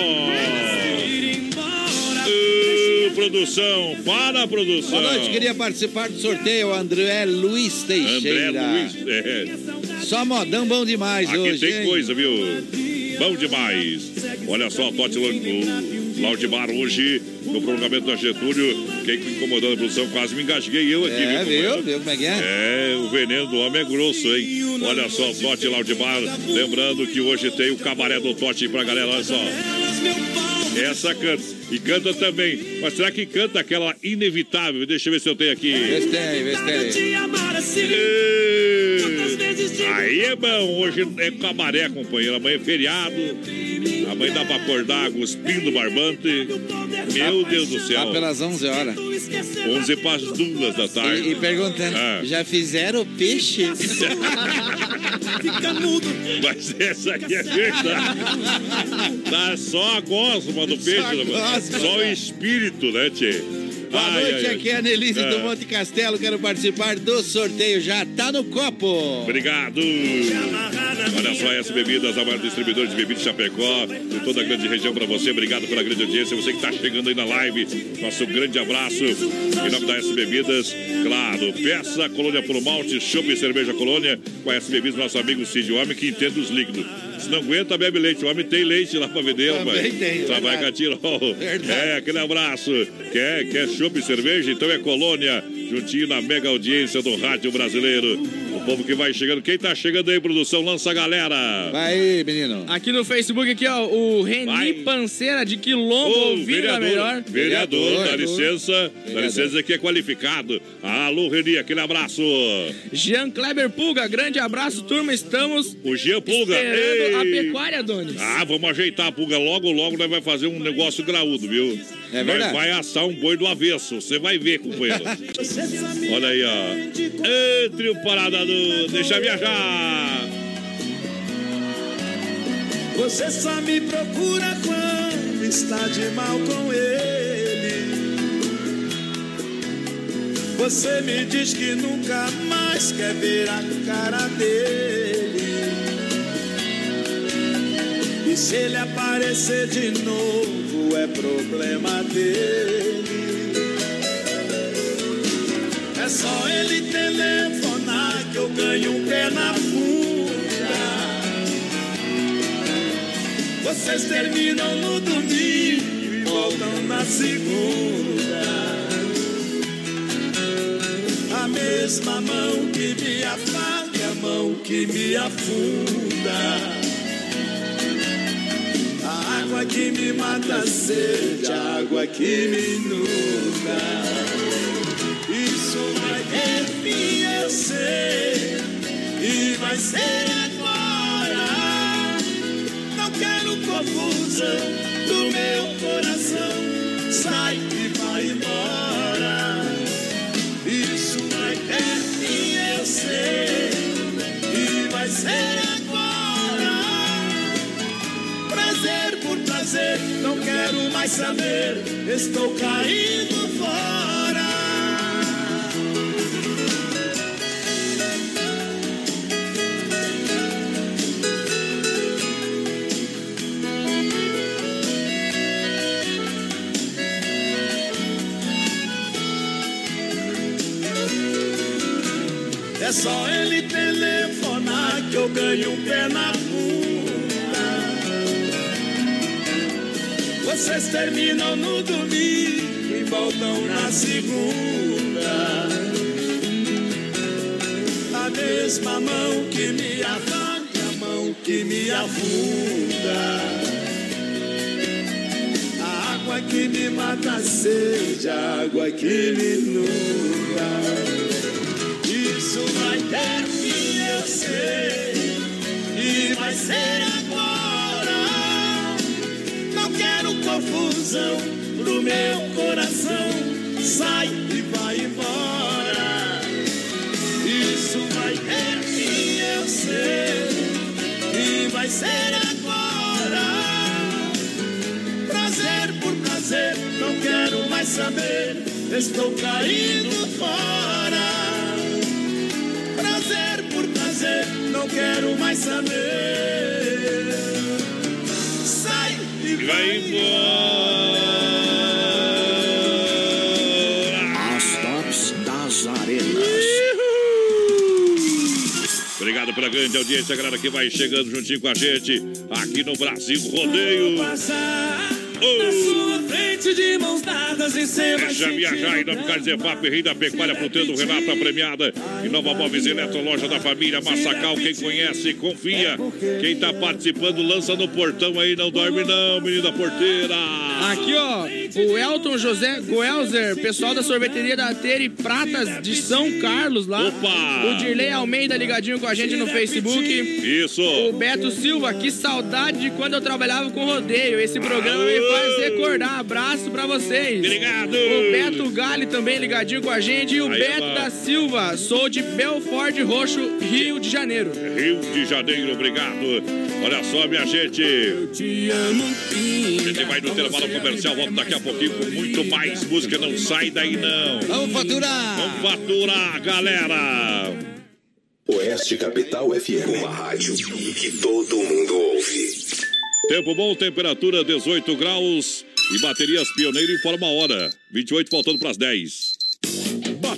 Ô, produção, para produção. Boa noite, queria participar do sorteio. André Luiz Teixeira. André Luiz, é. Só modão bom demais Aqui hoje. tem hein? coisa, viu? Bom demais. Olha só, Tote Laudimar hoje, no prolongamento da Getúlio, quem incomodando a produção, quase me engasguei eu aqui, É, viu? viu? Viu como é que é? É, o veneno do homem é grosso, hein? Olha só, Tote Laudimar, lembrando que hoje tem o cabaré do Tote pra galera, olha só. Essa canta. E canta também. Mas será que canta aquela inevitável? Deixa eu ver se eu tenho aqui. Vê se tem, vê se tem. Aí é bom, hoje é cabaré, companheiro. Amanhã é feriado. Amanhã dá pra acordar cuspindo barbante. Meu Deus do céu. Lá pelas 11 horas. 11 para as duas da tarde. E, e perguntando, Ah. já fizeram peixe? Fica mudo. Mas essa aqui é verdade. Tá só a gosma do peixe, Só né, mano? gosma, só o espírito, né, Tchê? Boa Ai, noite, ai, aqui é a Nelise do Monte Castelo. Quero participar do sorteio. Já tá no copo. Obrigado. Olha só, S Bebidas, a maior distribuidora de bebidas de Chapecó, de toda a grande região para você. Obrigado pela grande audiência. Você que está chegando aí na live, nosso grande abraço. Em nome da S Bebidas, claro, peça Colônia Pro Malte, chopp e cerveja Colônia. Com a S Bebidas, nosso amigo Cid, homem que entende os líquidos. Se não aguenta, bebe leite. O homem tem leite lá para vender, Também rapaz. tem, Trabalha verdade. com a Tirol. Verdade. É, aquele abraço. Quer, quer chopp e cerveja? Então é Colônia, juntinho na mega audiência do Rádio Brasileiro. O povo que vai chegando. Quem tá chegando aí, produção? Lança a galera. Vai aí, menino. Aqui no Facebook, aqui, ó, o Reni Panceira de Quilombo, Ô, ouvindo a melhor. Vereador, dá licença. Dá licença que é qualificado. Alô, Reni, aquele abraço. Jean Kleber Pulga, grande abraço, turma. Estamos O Jean Pulga. esperando a Ei. pecuária, Donis. Ah, vamos ajeitar a pulga. Logo, logo nós vai fazer um negócio graúdo, viu? É Nós verdade. vai assar um boi do avesso. Você vai ver, companheiro. Olha aí, ó. Ê, trio parada Deixa Viajar. Você só me procura quando está de mal com ele. Você me diz que nunca mais quer ver a cara dele. E se ele aparecer de novo, é problema dele. É só ele telefonar que eu ganho um pé na bunda. Vocês terminam no domingo e voltam na segunda. A mesma mão que me apaga, é a mão que me afunda. A água que me mata a sede, a água que me inunda. Isso vai sei, e vai ser agora. Não quero confusão do meu coração. Sai e vai embora. Isso vai sei, e vai ser agora. Prazer por prazer, não quero mais saber. Estou caindo fora. Só ele telefonar que eu ganho um pé na bunda. Vocês terminam no domingo e voltam na segunda. A mesma mão que me afaga, a mão que me afunda. A água que me mata a sede, a água que me inunda. Fim, eu sei, e vai ser agora. Não quero confusão pro meu coração. Sai e vai embora. Isso vai ter fim, eu sei, e vai ser agora. Prazer por prazer, não quero mais saber. Estou caindo fora não quero mais saber. Sai e vai embora. As tops das arenas. Obrigado pela grande audiência, galera que vai chegando juntinho com a gente aqui no Brasil Rodeio. Na sua frente de mãos dadas e você vai Deixa viajar em nome de Carzefap, Rei da Pecuária, Fruteiro Renata Premiada. E Nova Móveis Eletro, loja da família Massacal. Quem conhece, confia. Quem tá participando, lança no portão aí. Não dorme, não, menina porteira. Aqui, ó, o Elton José Goelzer, pessoal da sorveteria da Tere Pratas de São Carlos lá. Opa! O Dirley Almeida ligadinho com a gente no Facebook. Isso. O Beto Silva, que saudade de quando eu trabalhava com rodeio. Esse programa me faz recordar. Abraço pra vocês. Obrigado. O Beto Gali também ligadinho com a gente. E o Aí, Beto da Silva, sou de Belford Roxo, Rio de Janeiro. Rio de Janeiro, obrigado. Olha só, minha gente. A gente vai no intervalo comercial, volta daqui a pouquinho com muito mais música. Não sai daí, não. Vamos faturar. Vamos faturar, galera. Oeste Capital FM. Uma rádio que todo mundo ouve. Tempo bom, temperatura 18 graus e baterias Pioneiro informa a hora. 28 faltando para as 10.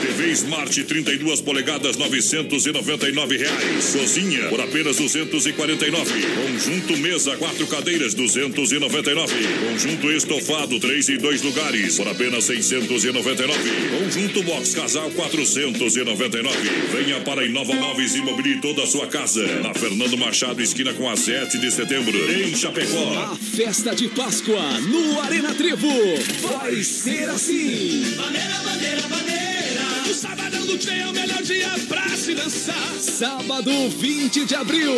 TV Smart 32 polegadas 999 reais. Cozinha por apenas 249. Conjunto mesa quatro cadeiras 299. Conjunto estofado 3 e 2 lugares por apenas 699. Conjunto box casal 499. Venha para a Inova Móveis e toda a sua casa. Na Fernando Machado esquina com a 7 de setembro em Chapecó. A festa de Páscoa no Arena Trevo vai ser assim. Bandeira, bandeira, bandeira. O sabadão do Tchê é o melhor dia pra se dançar. Sábado 20 de abril,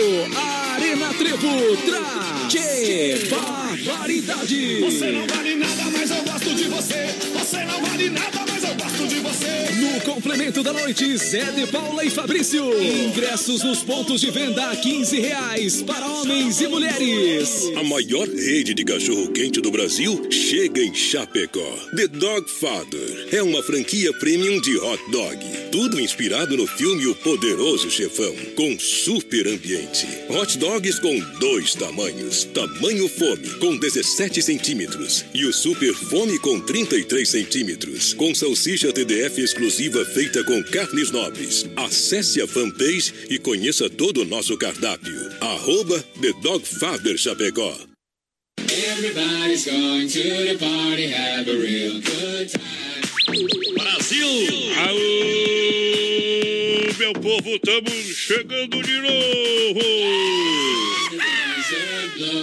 Arena Trevo traz Tchê Barbaridade. Você não vale nada, mas eu gosto de você. Você não vale nada, mas eu gosto de você. No complemento da noite, Zé de Paula e Fabrício. Ingressos nos pontos de venda a 15 reais para homens e mulheres. A maior rede de cachorro-quente do Brasil chega em Chapecó. The Dog Father é uma franquia premium de hot dog. Tudo inspirado no filme O Poderoso Chefão, com super ambiente. Hot dogs com dois tamanhos. Tamanho fome, com 17 centímetros. E o super fome com 33 centímetros. Com salsicha TDF exclusiva feita com carnes nobres. Acesse a fanpage e conheça todo o nosso cardápio. Arroba The Dog Father Chapecó. Everybody's going to the party, have a real good time. Brasil! Aô, meu povo, estamos chegando de novo!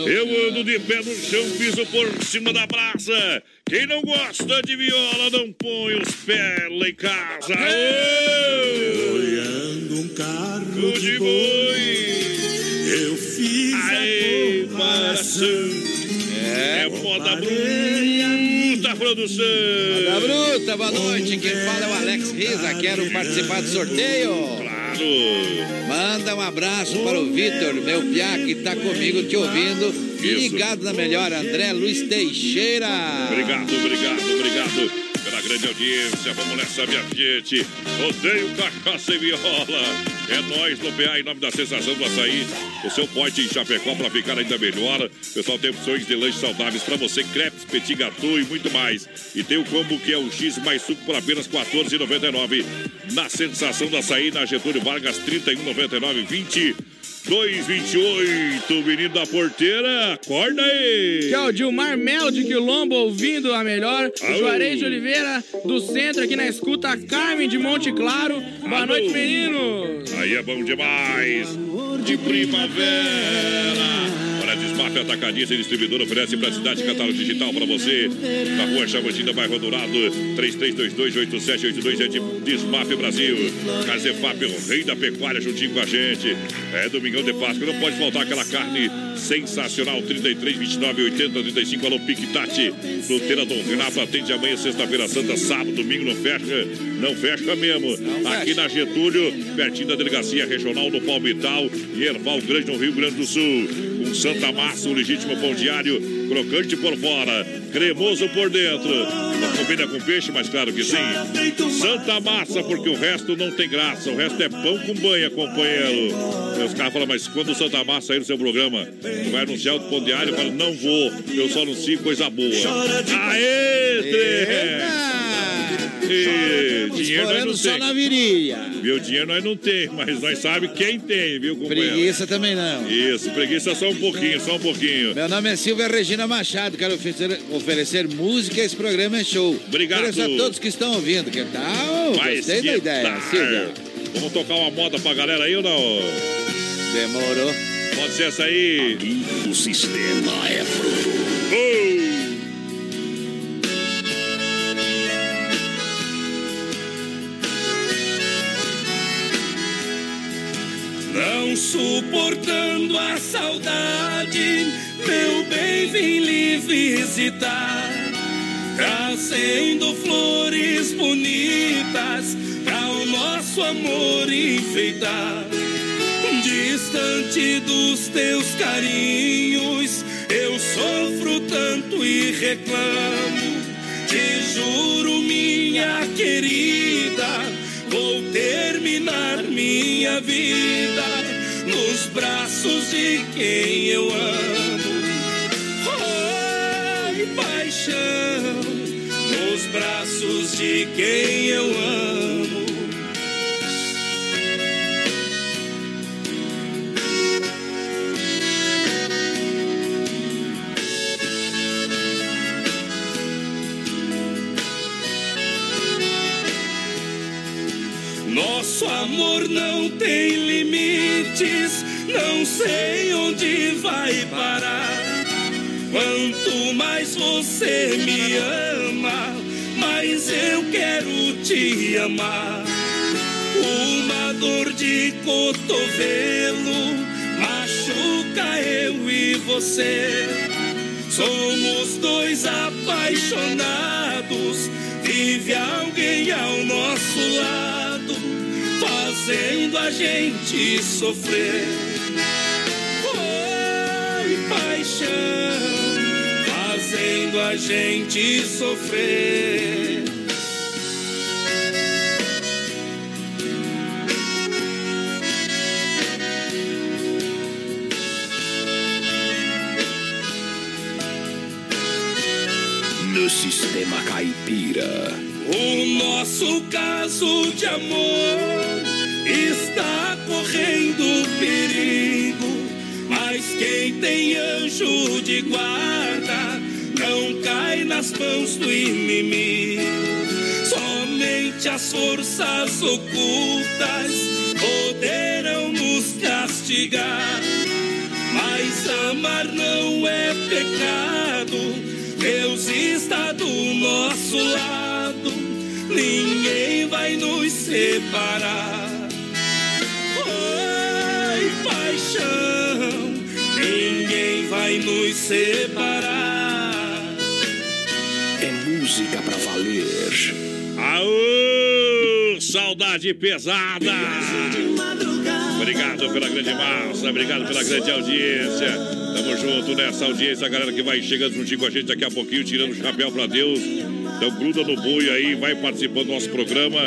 Eu ando de pé no chão, piso por cima da praça. Quem não gosta de viola, não põe os pés lá em casa. Aô! Olhando um carro de boi, eu fiz Aê, a comparação. É moda bruta, produção. Moda bruta, boa noite. Quem fala é o Alex Riza. Quero participar do sorteio. Claro. Manda um abraço para o Vitor, meu piá, que tá comigo te ouvindo. Ligado na melhor, André Luiz Teixeira. Obrigado, obrigado, obrigado grande audiência. Vamos nessa, minha gente. Odeio cachaça e viola. É nós no PA em nome da sensação do açaí. O seu pote em Chapecó para ficar ainda melhor. Pessoal tem opções de lanches saudáveis para você, crepes, petit gâteau e muito mais. E tem o combo que é o X mais suco por apenas R$ 14,99. Na sensação do açaí, na Getúlio Vargas, R$ 31,99, 20. 228, menino da porteira, acorda aí! Que é o Dilmar Mel de Quilombo ouvindo a melhor. Alô. Juarez de Oliveira do centro aqui na escuta. a Carmen de Monte Claro. Boa Alô. noite, meninos. Aí é bom demais. De primavera. Olha, Desmaf Atacadista e Distribuidor oferece para a cidade catálogo digital para você. Na rua Chavantina, bairro Dourado, 33228782 é de Desmaf Brasil. Casefap, o rei da pecuária, juntinho com a gente. É domingão de Páscoa, não pode faltar aquela carne sensacional. 33, 29, 80, 35. Alô, Piquitati. Fruteira Dom Renato atende amanhã, sexta-feira santa, sábado, domingo, não fecha. Não fecha mesmo. Aqui na Getúlio, pertinho da delegacia regional do Palmital e Erval Grande, no Rio Grande do Sul. Um Santa Massa, um legítimo pão diário, crocante por fora, cremoso por dentro. Não combina com peixe, mas claro que sim. Santa Massa, porque o resto não tem graça. O resto é pão com banha, companheiro. Meus caras falam, mas quando o Santa Massa sair no seu programa, vai anunciar o pão diário? Eu falo, não vou. Eu só anuncio coisa boa. Aê! E dinheiro nós não só tem. na virilha. Meu dinheiro nós não tem, mas nós sabemos quem tem, viu, companheiro? Preguiça também não. Isso, preguiça só um pouquinho, só um pouquinho. Meu nome é Silvia Regina Machado, quero oferecer, oferecer música, esse programa é show. Obrigado. Ofereço a todos que estão ouvindo, que tal? Vai Gostei da ideia. Silvia. Vamos tocar uma moda pra galera aí ou não? Demorou. Pode ser essa aí. O sistema é fruto. Oh! Não suportando a saudade, meu bem, vim lhe visitar. Trazendo flores bonitas nosso amor enfeitar. Distante dos teus carinhos, eu sofro tanto e reclamo. Te juro, minha querida, vou terminar minha vida nos braços de quem eu amo. Ai, paixão, nos braços de quem eu amo. Nosso amor não tem limites, não sei onde vai parar. Quanto mais você me ama, mais eu quero te amar. Uma dor de cotovelo machuca eu e você. Somos dois apaixonados, vive alguém ao nosso lado, fazendo a gente sofrer. Oi, paixão, fazendo a gente sofrer. No Sistema Caipira. O nosso caso de amor está correndo perigo, mas quem tem anjo de guarda não cai nas mãos do inimigo. Somente as forças ocultas poderão nos castigar, mas amar não é pecado. Deus está do nosso lado, ninguém vai nos separar. Vai nos separar. É música pra valer. Aô, saudade pesada. Obrigado pela grande massa, obrigado pela grande audiência. Tamo junto nessa audiência, a galera que vai chegando juntinho com a gente daqui a pouquinho, tirando o chapéu pra Deus. Então gruda no boi aí, vai participando do nosso programa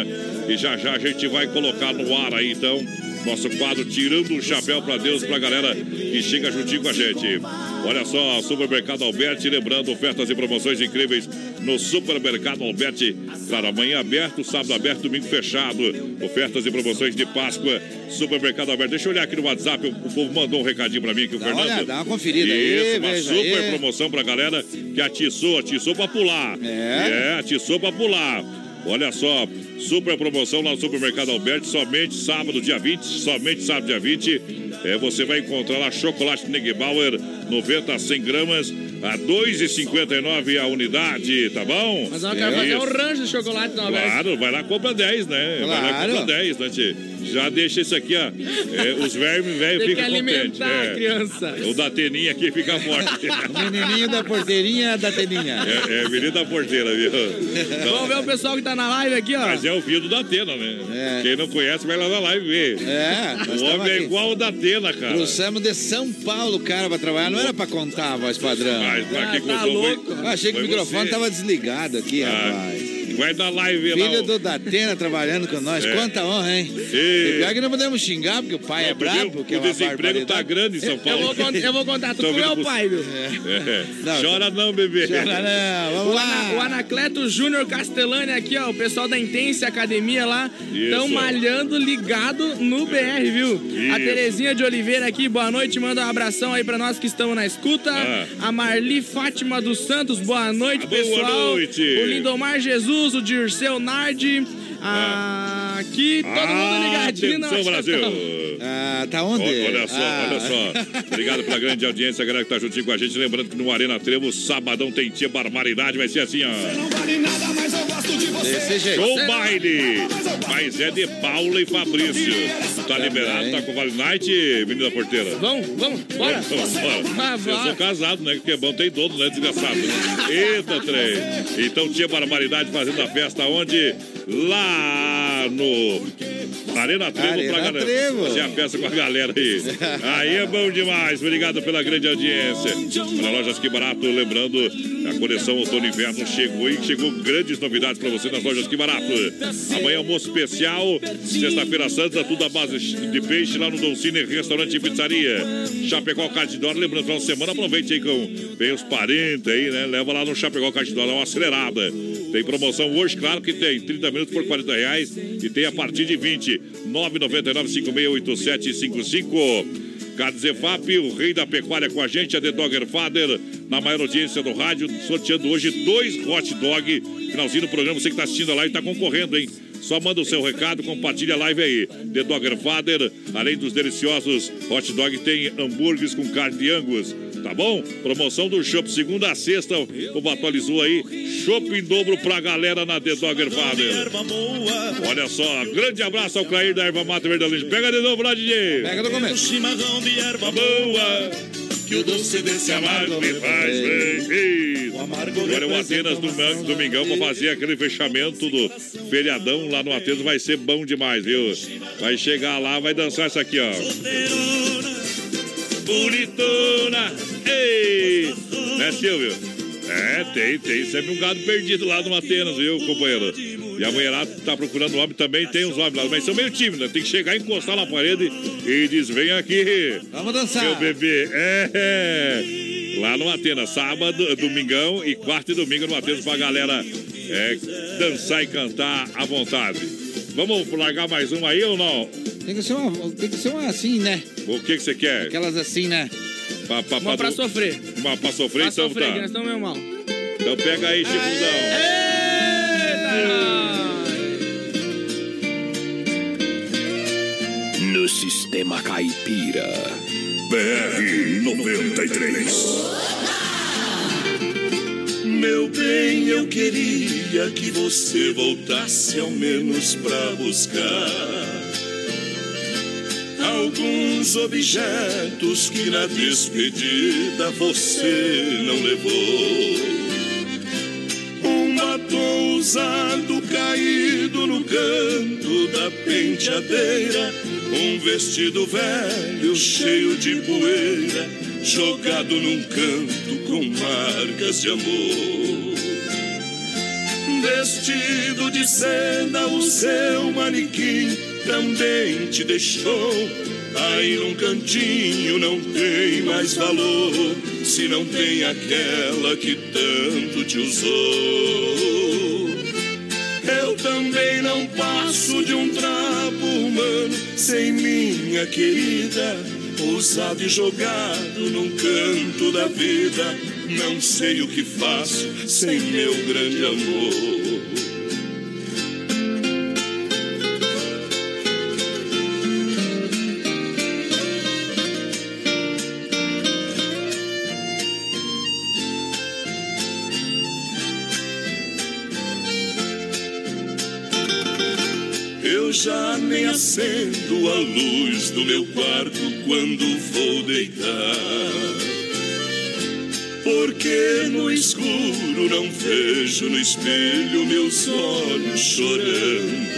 e já já a gente vai colocar no ar aí, então, nosso quadro Tirando o Chapéu pra Deus pra galera que chega juntinho com a gente. Olha só, Supermercado Alberti, lembrando ofertas e promoções incríveis no Supermercado Alberti. Claro, amanhã aberto, sábado aberto, domingo fechado. Ofertas e promoções de Páscoa, Supermercado Alberti. Deixa eu olhar aqui no WhatsApp, o povo mandou um recadinho pra mim aqui, o Dá, Fernando. olha, dá uma conferida Isso, aí, uma super aí. promoção pra galera que atiçou, atiçou pra pular. É. É, atiçou pra pular. Olha só, super promoção lá no Supermercado Alberti, somente sábado, dia 20, somente sábado, dia 20. É, você vai encontrar lá chocolate Negbauer, 90 a 100 gramas, a 2,59 a unidade, tá bom? Mas eu quero fazer um rancho de chocolate na Alberto. Claro, vai lá compra 10, né? Vai lá Claro. compra 10, né, tchê? Já deixa isso aqui, ó. É, os vermes velhos ficam contentes. a É. criança. O da teninha aqui fica forte. Menininho da porteirinha da teninha. É, é menino da porteira, viu? Então, Vamos ver o pessoal que tá na live aqui, ó. Mas é o filho da Atena, né? Quem não conhece vai lá na live ver. É, O homem é igual o da Atena, cara. Trouxemos de São Paulo cara pra trabalhar. Não era pra contar a voz padrão. Mas pra que tá contou? louco. Foi- Eu achei que o microfone você. tava desligado aqui, Ah, rapaz. Vai dar live lá. Filho do Datena trabalhando com nós. É. Quanta honra, hein? E- pior que não podemos xingar, porque o pai é Não, porque brabo. Que é o uma desemprego tá grande em São Eu Paulo. vou, cont- eu vou contar tudo pro meu pai, viu? É. Não, Chora não, bebê. Chora não, vamos O, lá. Ana- o Anacleto Júnior Castellani aqui, ó. O pessoal da Intense Academia lá. Estão malhando ligado no BR, viu? A Isso. Terezinha de Oliveira aqui, boa noite. Manda um abração aí pra nós que estamos na escuta. Ah. A Marli Fátima dos Santos, boa noite, Boa pessoal. noite. O Lindomar Jesus, o Dirceu Nardi. Ah, aqui, todo mundo ligadinho na Atenção, Brasil. Ah, tá onde? Olha, olha só, Ah. olha só. Obrigado pela grande audiência, a galera que tá juntinho com a gente. Lembrando que no Arena Trevo, sabadão tem tia barbaridade, vai ser assim, ó. Vale nada, mas eu gosto de você. Desse jeito. Show baile! Mas é de Paula e Fabrício. Tá liberado, tá com o Vale Night, Menina Porteira? Vamos, vamos, bora. Vamos, bora. Eu sou casado, né? Que é bom, tem dono, né? Desgraçado. Eita, trem. Então, tia Barbaridade fazendo a festa onde? lá no Arena Trevo Arena pra galera. Trevo. Fazer a peça com a galera aí. Aí é bom demais. Obrigado pela grande audiência. Para lojas que barato, lembrando, a coleção outono e inverno chegou e chegou grandes novidades para você nas lojas que barato. Amanhã almoço especial, sexta-feira santa, tudo à base de peixe lá no Don Cine, restaurante e pizzaria. Chapecó Cardidora, lembrando, final de semana, aproveite aí com vem os parentes aí, né? Leva lá no Chapecó Cardidora, é uma acelerada. Tem promoção hoje, claro que tem. 30 minutos por 40 reais e tem a partir de 20. 999 568755. Cadzefap, o rei da pecuária com a gente, a The Dogger Father, na maior audiência do rádio, sorteando hoje dois hot dog. Finalzinho do programa, você que está assistindo lá e está concorrendo, hein? Só manda o seu recado, compartilha a live aí. The Dogger Father, além dos deliciosos hot dog, tem hambúrgueres com carne de angus. Tá bom? Promoção do Shop, segunda a sexta. O atualizou aí. Shop em dobro pra galera na The Dogger Father. Olha só, grande abraço ao Clair da Erva Mata Verdalente. Pega de novo lá, DJ. Pega do começo. chimarrão de erva boa. Que o doce desse amargo me faz bem. Agora é o Atenas do Domingão pra fazer aquele fechamento do feriadão lá no Atenas. Vai ser bom demais, viu? Vai chegar lá, vai dançar isso aqui, ó. Bonitona! Ei! Né, Silvio? É, tem, tem sempre um gado perdido lá no Atenas, viu, companheiro? E a mulherada tá procurando homem também, tem uns homens lá, mas são meio tímidos? Tem que chegar, encostar na parede e diz: vem aqui. Vamos dançar. Meu bebê. É, é. Lá no Atenas, sábado, domingão e quarta e domingo no Atenas pra galera é, dançar e cantar à vontade. Vamos largar mais uma aí ou não? Tem que ser uma, tem que ser uma assim, né? O que que você quer? Aquelas assim, né? Pra, pra, Uma pra sofrer. Uma pra sofrer, Pra então sofrer, tá. nós estamos meio mal. Então pega aí, Chifudão. No Sistema Caipira. BR 93. Meu bem, eu queria que você voltasse ao menos pra buscar alguns objetos que na despedida você não levou. Um batom usado caído no canto da penteadeira, um vestido velho cheio de poeira, jogado num canto com marcas de amor. Vestido de seda, o seu manequim também te deixou. Aí num cantinho não tem mais valor, se não tem aquela que tanto te usou. Eu também não passo de um trapo humano sem minha querida, usado e jogado num canto da vida. Não sei o que faço sem meu grande amor. Acendo a luz do meu quarto quando vou deitar. Porque no escuro não vejo no espelho meus olhos chorando.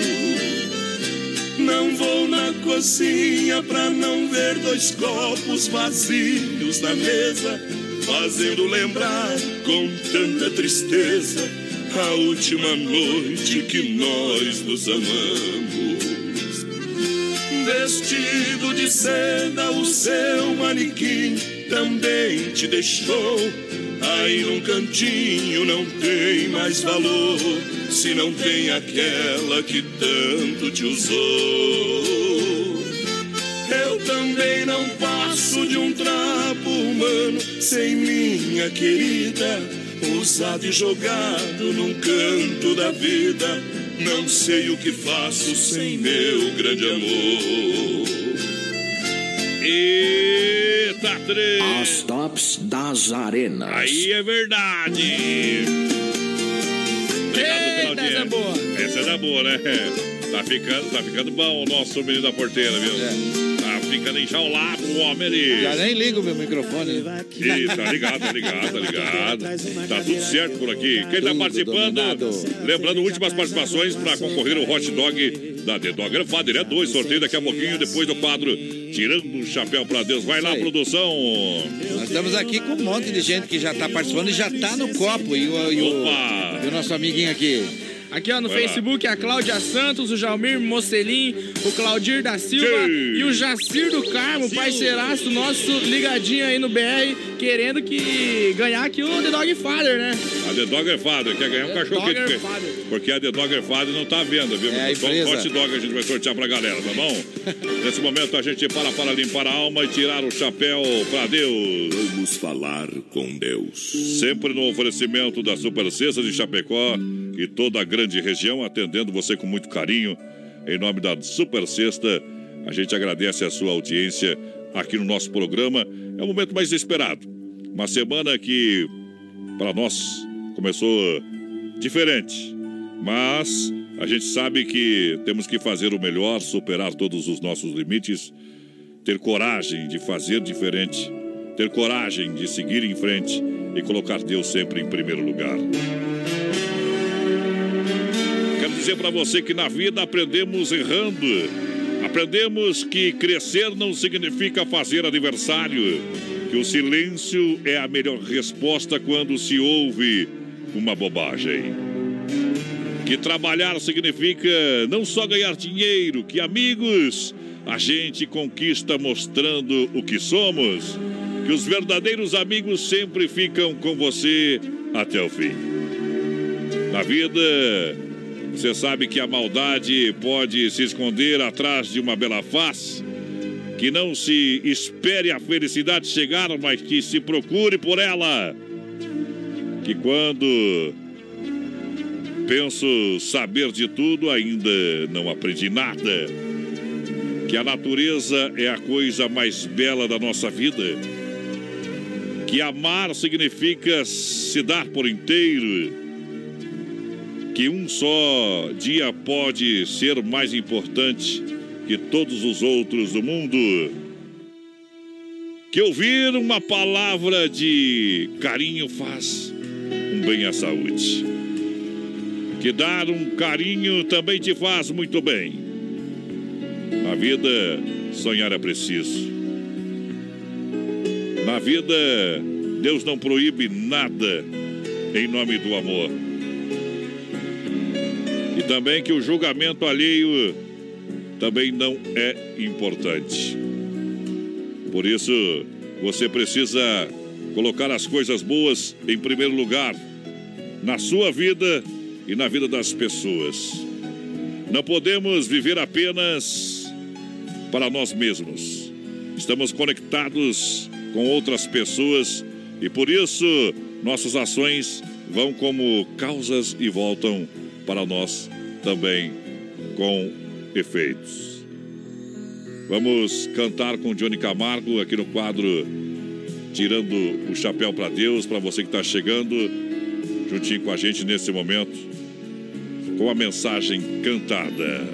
Não vou na cozinha pra não ver dois copos vazios na mesa, fazendo lembrar com tanta tristeza a última noite que nós nos amamos. Vestido de seda, o seu manequim também te deixou. Aí num cantinho não tem mais valor, se não tem aquela que tanto te usou. Eu também não passo de um trapo humano sem minha querida, usado e jogado num canto da vida. Não sei o que faço sem meu grande amor. Eita, três. As tops das arenas. Aí é verdade. Obrigado pela Eita, essa é boa. Essa é da boa, né? Tá ficando, tá ficando bom o nosso menino da porteira, viu? Tá ficando enjaulado o homem ali. Já nem liga o meu microfone. Ih, tá ligado, tá ligado, tá ligado. Tá tudo certo por aqui. Quem tá participando, dominado. lembrando, últimas participações para concorrer ao hot dog da The Dog Father. É dois, sorteio daqui a pouquinho, depois do quadro Tirando o Chapéu pra Deus. Vai lá, produção. Nós estamos aqui com um monte de gente que já tá participando e já tá no copo. E o, e o, Opa! e o nosso amiguinho aqui. Aqui, ó, no Vai lá. Facebook, a Cláudia Santos, o Jalmir Mocelin, o Claudir da Silva e o Jacir do Carmo, parceiraço nosso, ligadinho aí no BR, querendo que ganhar aqui o The Dog Father, né? A The Dogger Father quer ganhar um cachorro quente. Porque a The Dogger Father não tá à venda, viu? É a Só um empresa. hot dog a gente vai sortear pra galera, tá bom? Nesse momento a gente para para limpar a alma e tirar o chapéu pra Deus. Vamos falar com Deus. Sempre no oferecimento da Super Cesta de Chapecó e toda a grande região, atendendo você com muito carinho. Em nome da Super Sexta, a gente agradece a sua audiência aqui no nosso programa. É o momento mais esperado. Uma semana que, para nós, começou diferente. Mas a gente sabe que temos que fazer o melhor, superar todos os nossos limites, ter coragem de fazer diferente, ter coragem de seguir em frente e colocar Deus sempre em primeiro lugar. Quero dizer para você que na vida aprendemos errando. Aprendemos que crescer não significa fazer aniversário, que o silêncio é a melhor resposta quando se ouve uma bobagem. Que trabalhar significa não só ganhar dinheiro, que amigos a gente conquista mostrando o que somos. Que os verdadeiros amigos sempre ficam com você até o fim. Na vida, você sabe que a maldade pode se esconder atrás de uma bela face. Que não se espere a felicidade chegar, mas que se procure por ela. Que quando penso saber de tudo, ainda não aprendi nada. Que a natureza é a coisa mais bela da nossa vida. Que amar significa se dar por inteiro que um só dia pode ser mais importante que todos os outros do mundo. Que ouvir uma palavra de carinho faz um bem à saúde. Que dar um carinho também te faz muito bem. Na vida, sonhar é preciso. Na vida, Deus não proíbe nada em nome do amor. E também que o julgamento alheio também não é importante. Por isso, você precisa colocar as coisas boas em primeiro lugar na sua vida e na vida das pessoas. Não podemos viver apenas para nós mesmos. Estamos conectados com outras pessoas e por isso nossas ações vão como causas e voltam para nós também com efeitos. Vamos cantar com Johnny Camargo aqui no quadro Tirando o Chapéu para Deus, para você que está chegando juntinho com a gente nesse momento, com a mensagem cantada.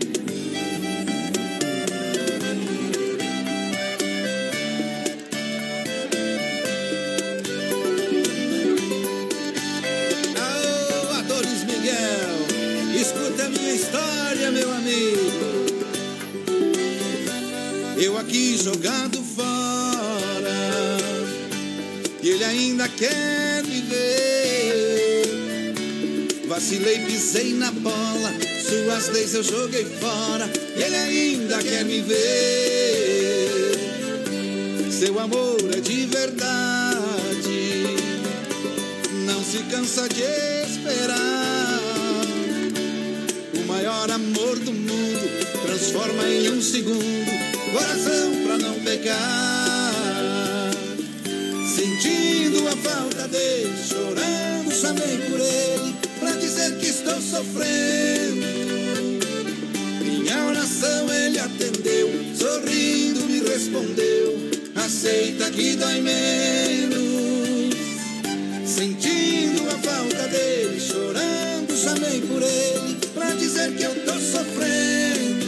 Alô, Atores Miguel, escuta a minha história, meu amigo. Eu aqui jogado fora, e ele ainda quer Vacilei, pisei na bola, suas leis eu joguei fora, e ele ainda quer me ver. Seu amor é de verdade não se cansa de esperar. O maior amor do mundo transforma em um segundo coração pra não pecar. Sentindo a falta dele, chorando, chamei por ele que estou sofrendo. Minha oração ele atendeu, sorrindo me respondeu: aceita que dói menos. Sentindo a falta dele, chorando, chamei por ele, pra dizer que eu tô sofrendo.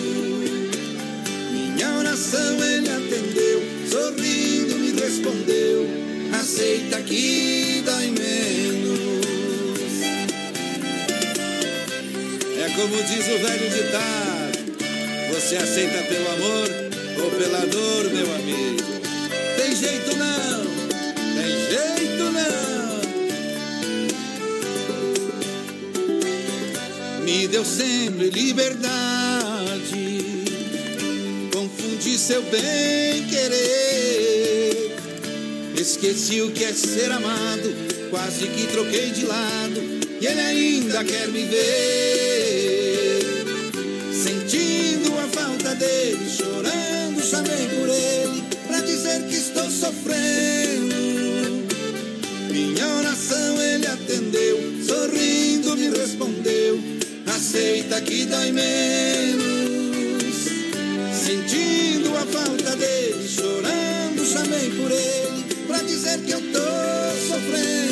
Minha oração ele atendeu, sorrindo me respondeu: aceita que dói menos. Como diz o velho ditado: você aceita pelo amor ou pela dor, meu amigo? Tem jeito não, tem jeito não. Me deu sempre liberdade, confundi seu bem querer. Esqueci o que é ser amado, quase que troquei de lado, e ele ainda quer me ver. Dele, chorando, chamei por ele, pra dizer que estou sofrendo. Minha oração ele atendeu, sorrindo me respondeu: aceita que dói menos. Sentindo a falta dele, chorando, chamei por ele, pra dizer que eu.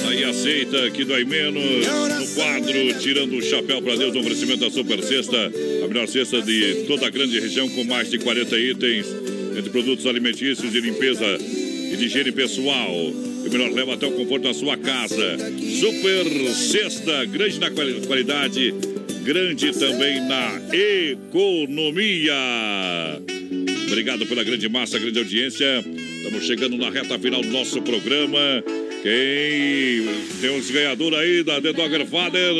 Aí aceita que dói menos no quadro Tirando o Chapéu para Deus, no oferecimento da Super Sexta, a melhor cesta de toda a grande região com mais de 40 itens, entre produtos alimentícios de limpeza e de higiene pessoal. O melhor leva até o conforto da sua casa. Super Sexta, grande na quali- qualidade, grande também na economia. Obrigado pela grande massa, grande audiência. Estamos chegando na reta final do nosso programa. Quem tem os ganhadores aí da The Dogger Father?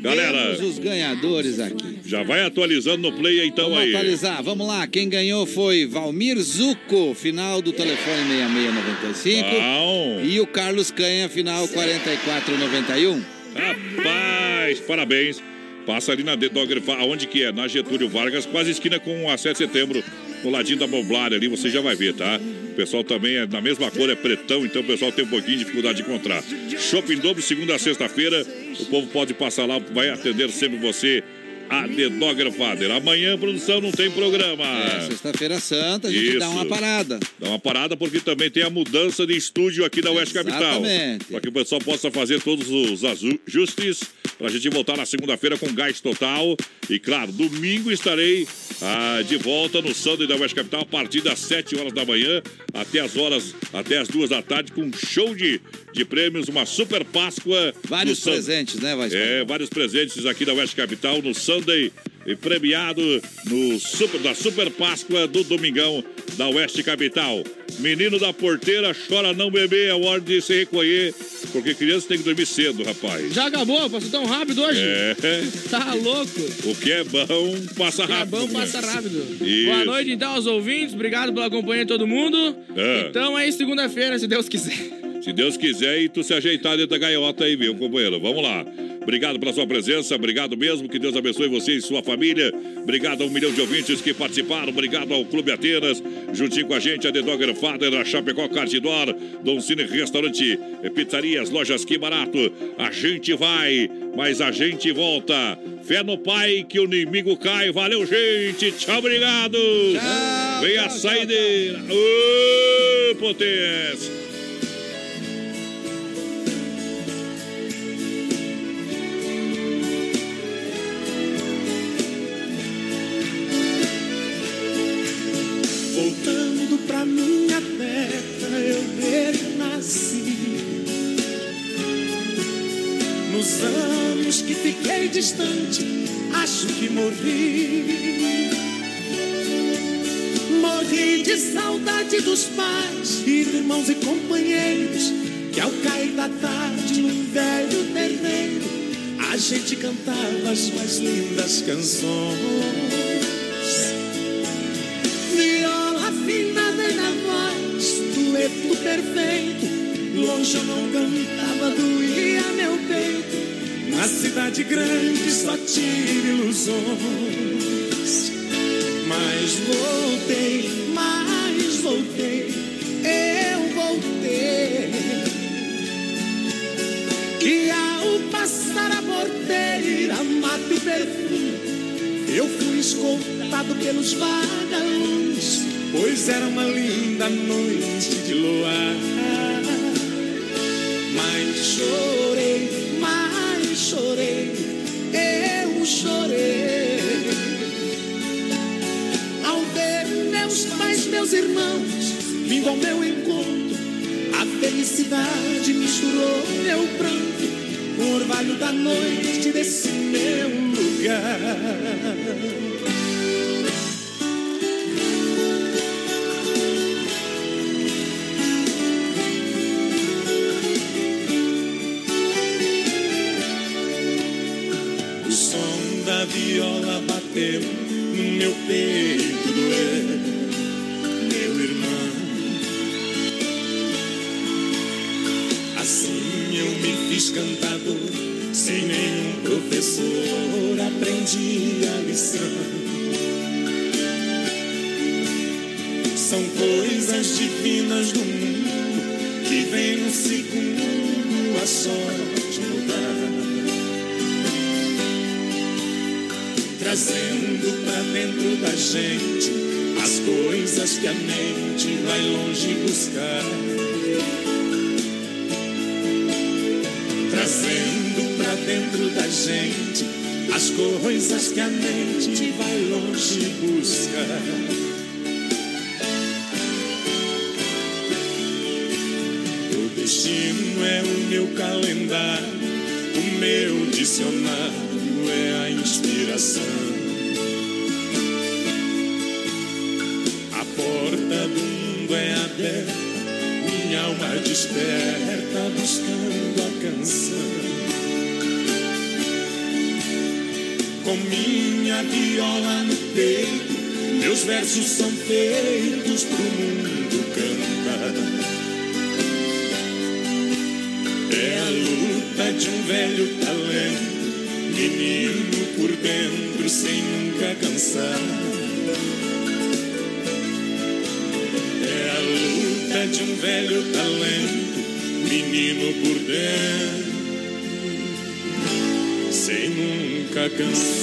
Galera, Temos os ganhadores aqui. já vai atualizando no play então Vamos aí. atualizar, vamos lá. Quem ganhou foi Valmir Zuco, final do telefone 6695. Bom. E o Carlos Canha, final 4491. Rapaz, parabéns. Passa ali na The Dogger Father, aonde que é? Na Getúlio Vargas, quase esquina com a 7 de setembro, no ladinho da Boblária ali, você já vai ver, tá? O pessoal também é na mesma cor, é pretão, então o pessoal tem um pouquinho de dificuldade de encontrar. Shopping Dobro, segunda a sexta-feira, o povo pode passar lá, vai atender sempre você. A Father. Amanhã, produção, não tem programa. É, sexta-feira santa, a gente dá Isso. uma parada. Dá uma parada porque também tem a mudança de estúdio aqui da Oeste Capital. Exatamente. Para que o pessoal possa fazer todos os ajustes para a gente voltar na segunda-feira com gás total. E claro, domingo estarei ah, de volta no Sunday da Oeste Capital a partir das 7 horas da manhã até as horas, até as duas da tarde com um show de, de prêmios, uma super Páscoa. Vários no Sun- presentes, né, Voz? é, vários presentes aqui da Oeste Capital no Sunday e premiado no super, da Super Páscoa do Domingão da Oeste Capital. Menino da porteira chora não beber, é hora de se recolher, porque criança tem que dormir cedo, rapaz. Já acabou? Passou tão rápido hoje? É, Tá louco? o que é bom passa O que é rápido. bom né? passa rápido. Isso. Boa noite, então, aos ouvintes. Obrigado pela companhia de todo mundo. É. Então, aí, segunda-feira, se Deus quiser. Se Deus quiser e tu se ajeitar dentro da gaiota aí, meu companheiro. Vamos lá. Obrigado pela sua presença, obrigado mesmo. Que Deus abençoe você e sua família. Obrigado a um milhão de ouvintes que participaram. Obrigado ao Clube Atenas, juntinho com a gente, a The Dogger Father, a Chapecó Cartidor, Dom Cine Restaurante, eh, Pizzarias, Lojas Que Barato. A gente vai, mas a gente volta. Fé no Pai que o inimigo cai. Valeu, gente. Tchau, obrigado. Vem a saideira. Ô, potência. Minha terra, eu renasci. Nos anos que fiquei distante, acho que morri. Morri de saudade dos pais, irmãos e companheiros, que ao cair da tarde no velho terreiro, a gente cantava as mais lindas canções. Dueto perfeito. Longe eu não cantava, doía meu peito. Na cidade grande só tive ilusões. Mas voltei, mas voltei, eu voltei. Que ao passar a porteira, mate o perfume. Eu fui escoltado pelos vagalumes, Pois era uma linda noite de luar. Mas chorei, mas chorei, eu chorei. Ao ver meus pais, meus irmãos, vindo ao meu encontro, a felicidade misturou meu pranto. O orvalho da noite desse meu lugar. be coisas que a mente vai longe buscar. O destino é o meu calendário, o meu dicionário é a inspiração. com minha viola no peito. Meus versos são feitos pro mundo cantar. É a luta de um velho talento, menino por dentro sem nunca cansar. É a luta de um velho talento, menino por dentro sem nunca cansar.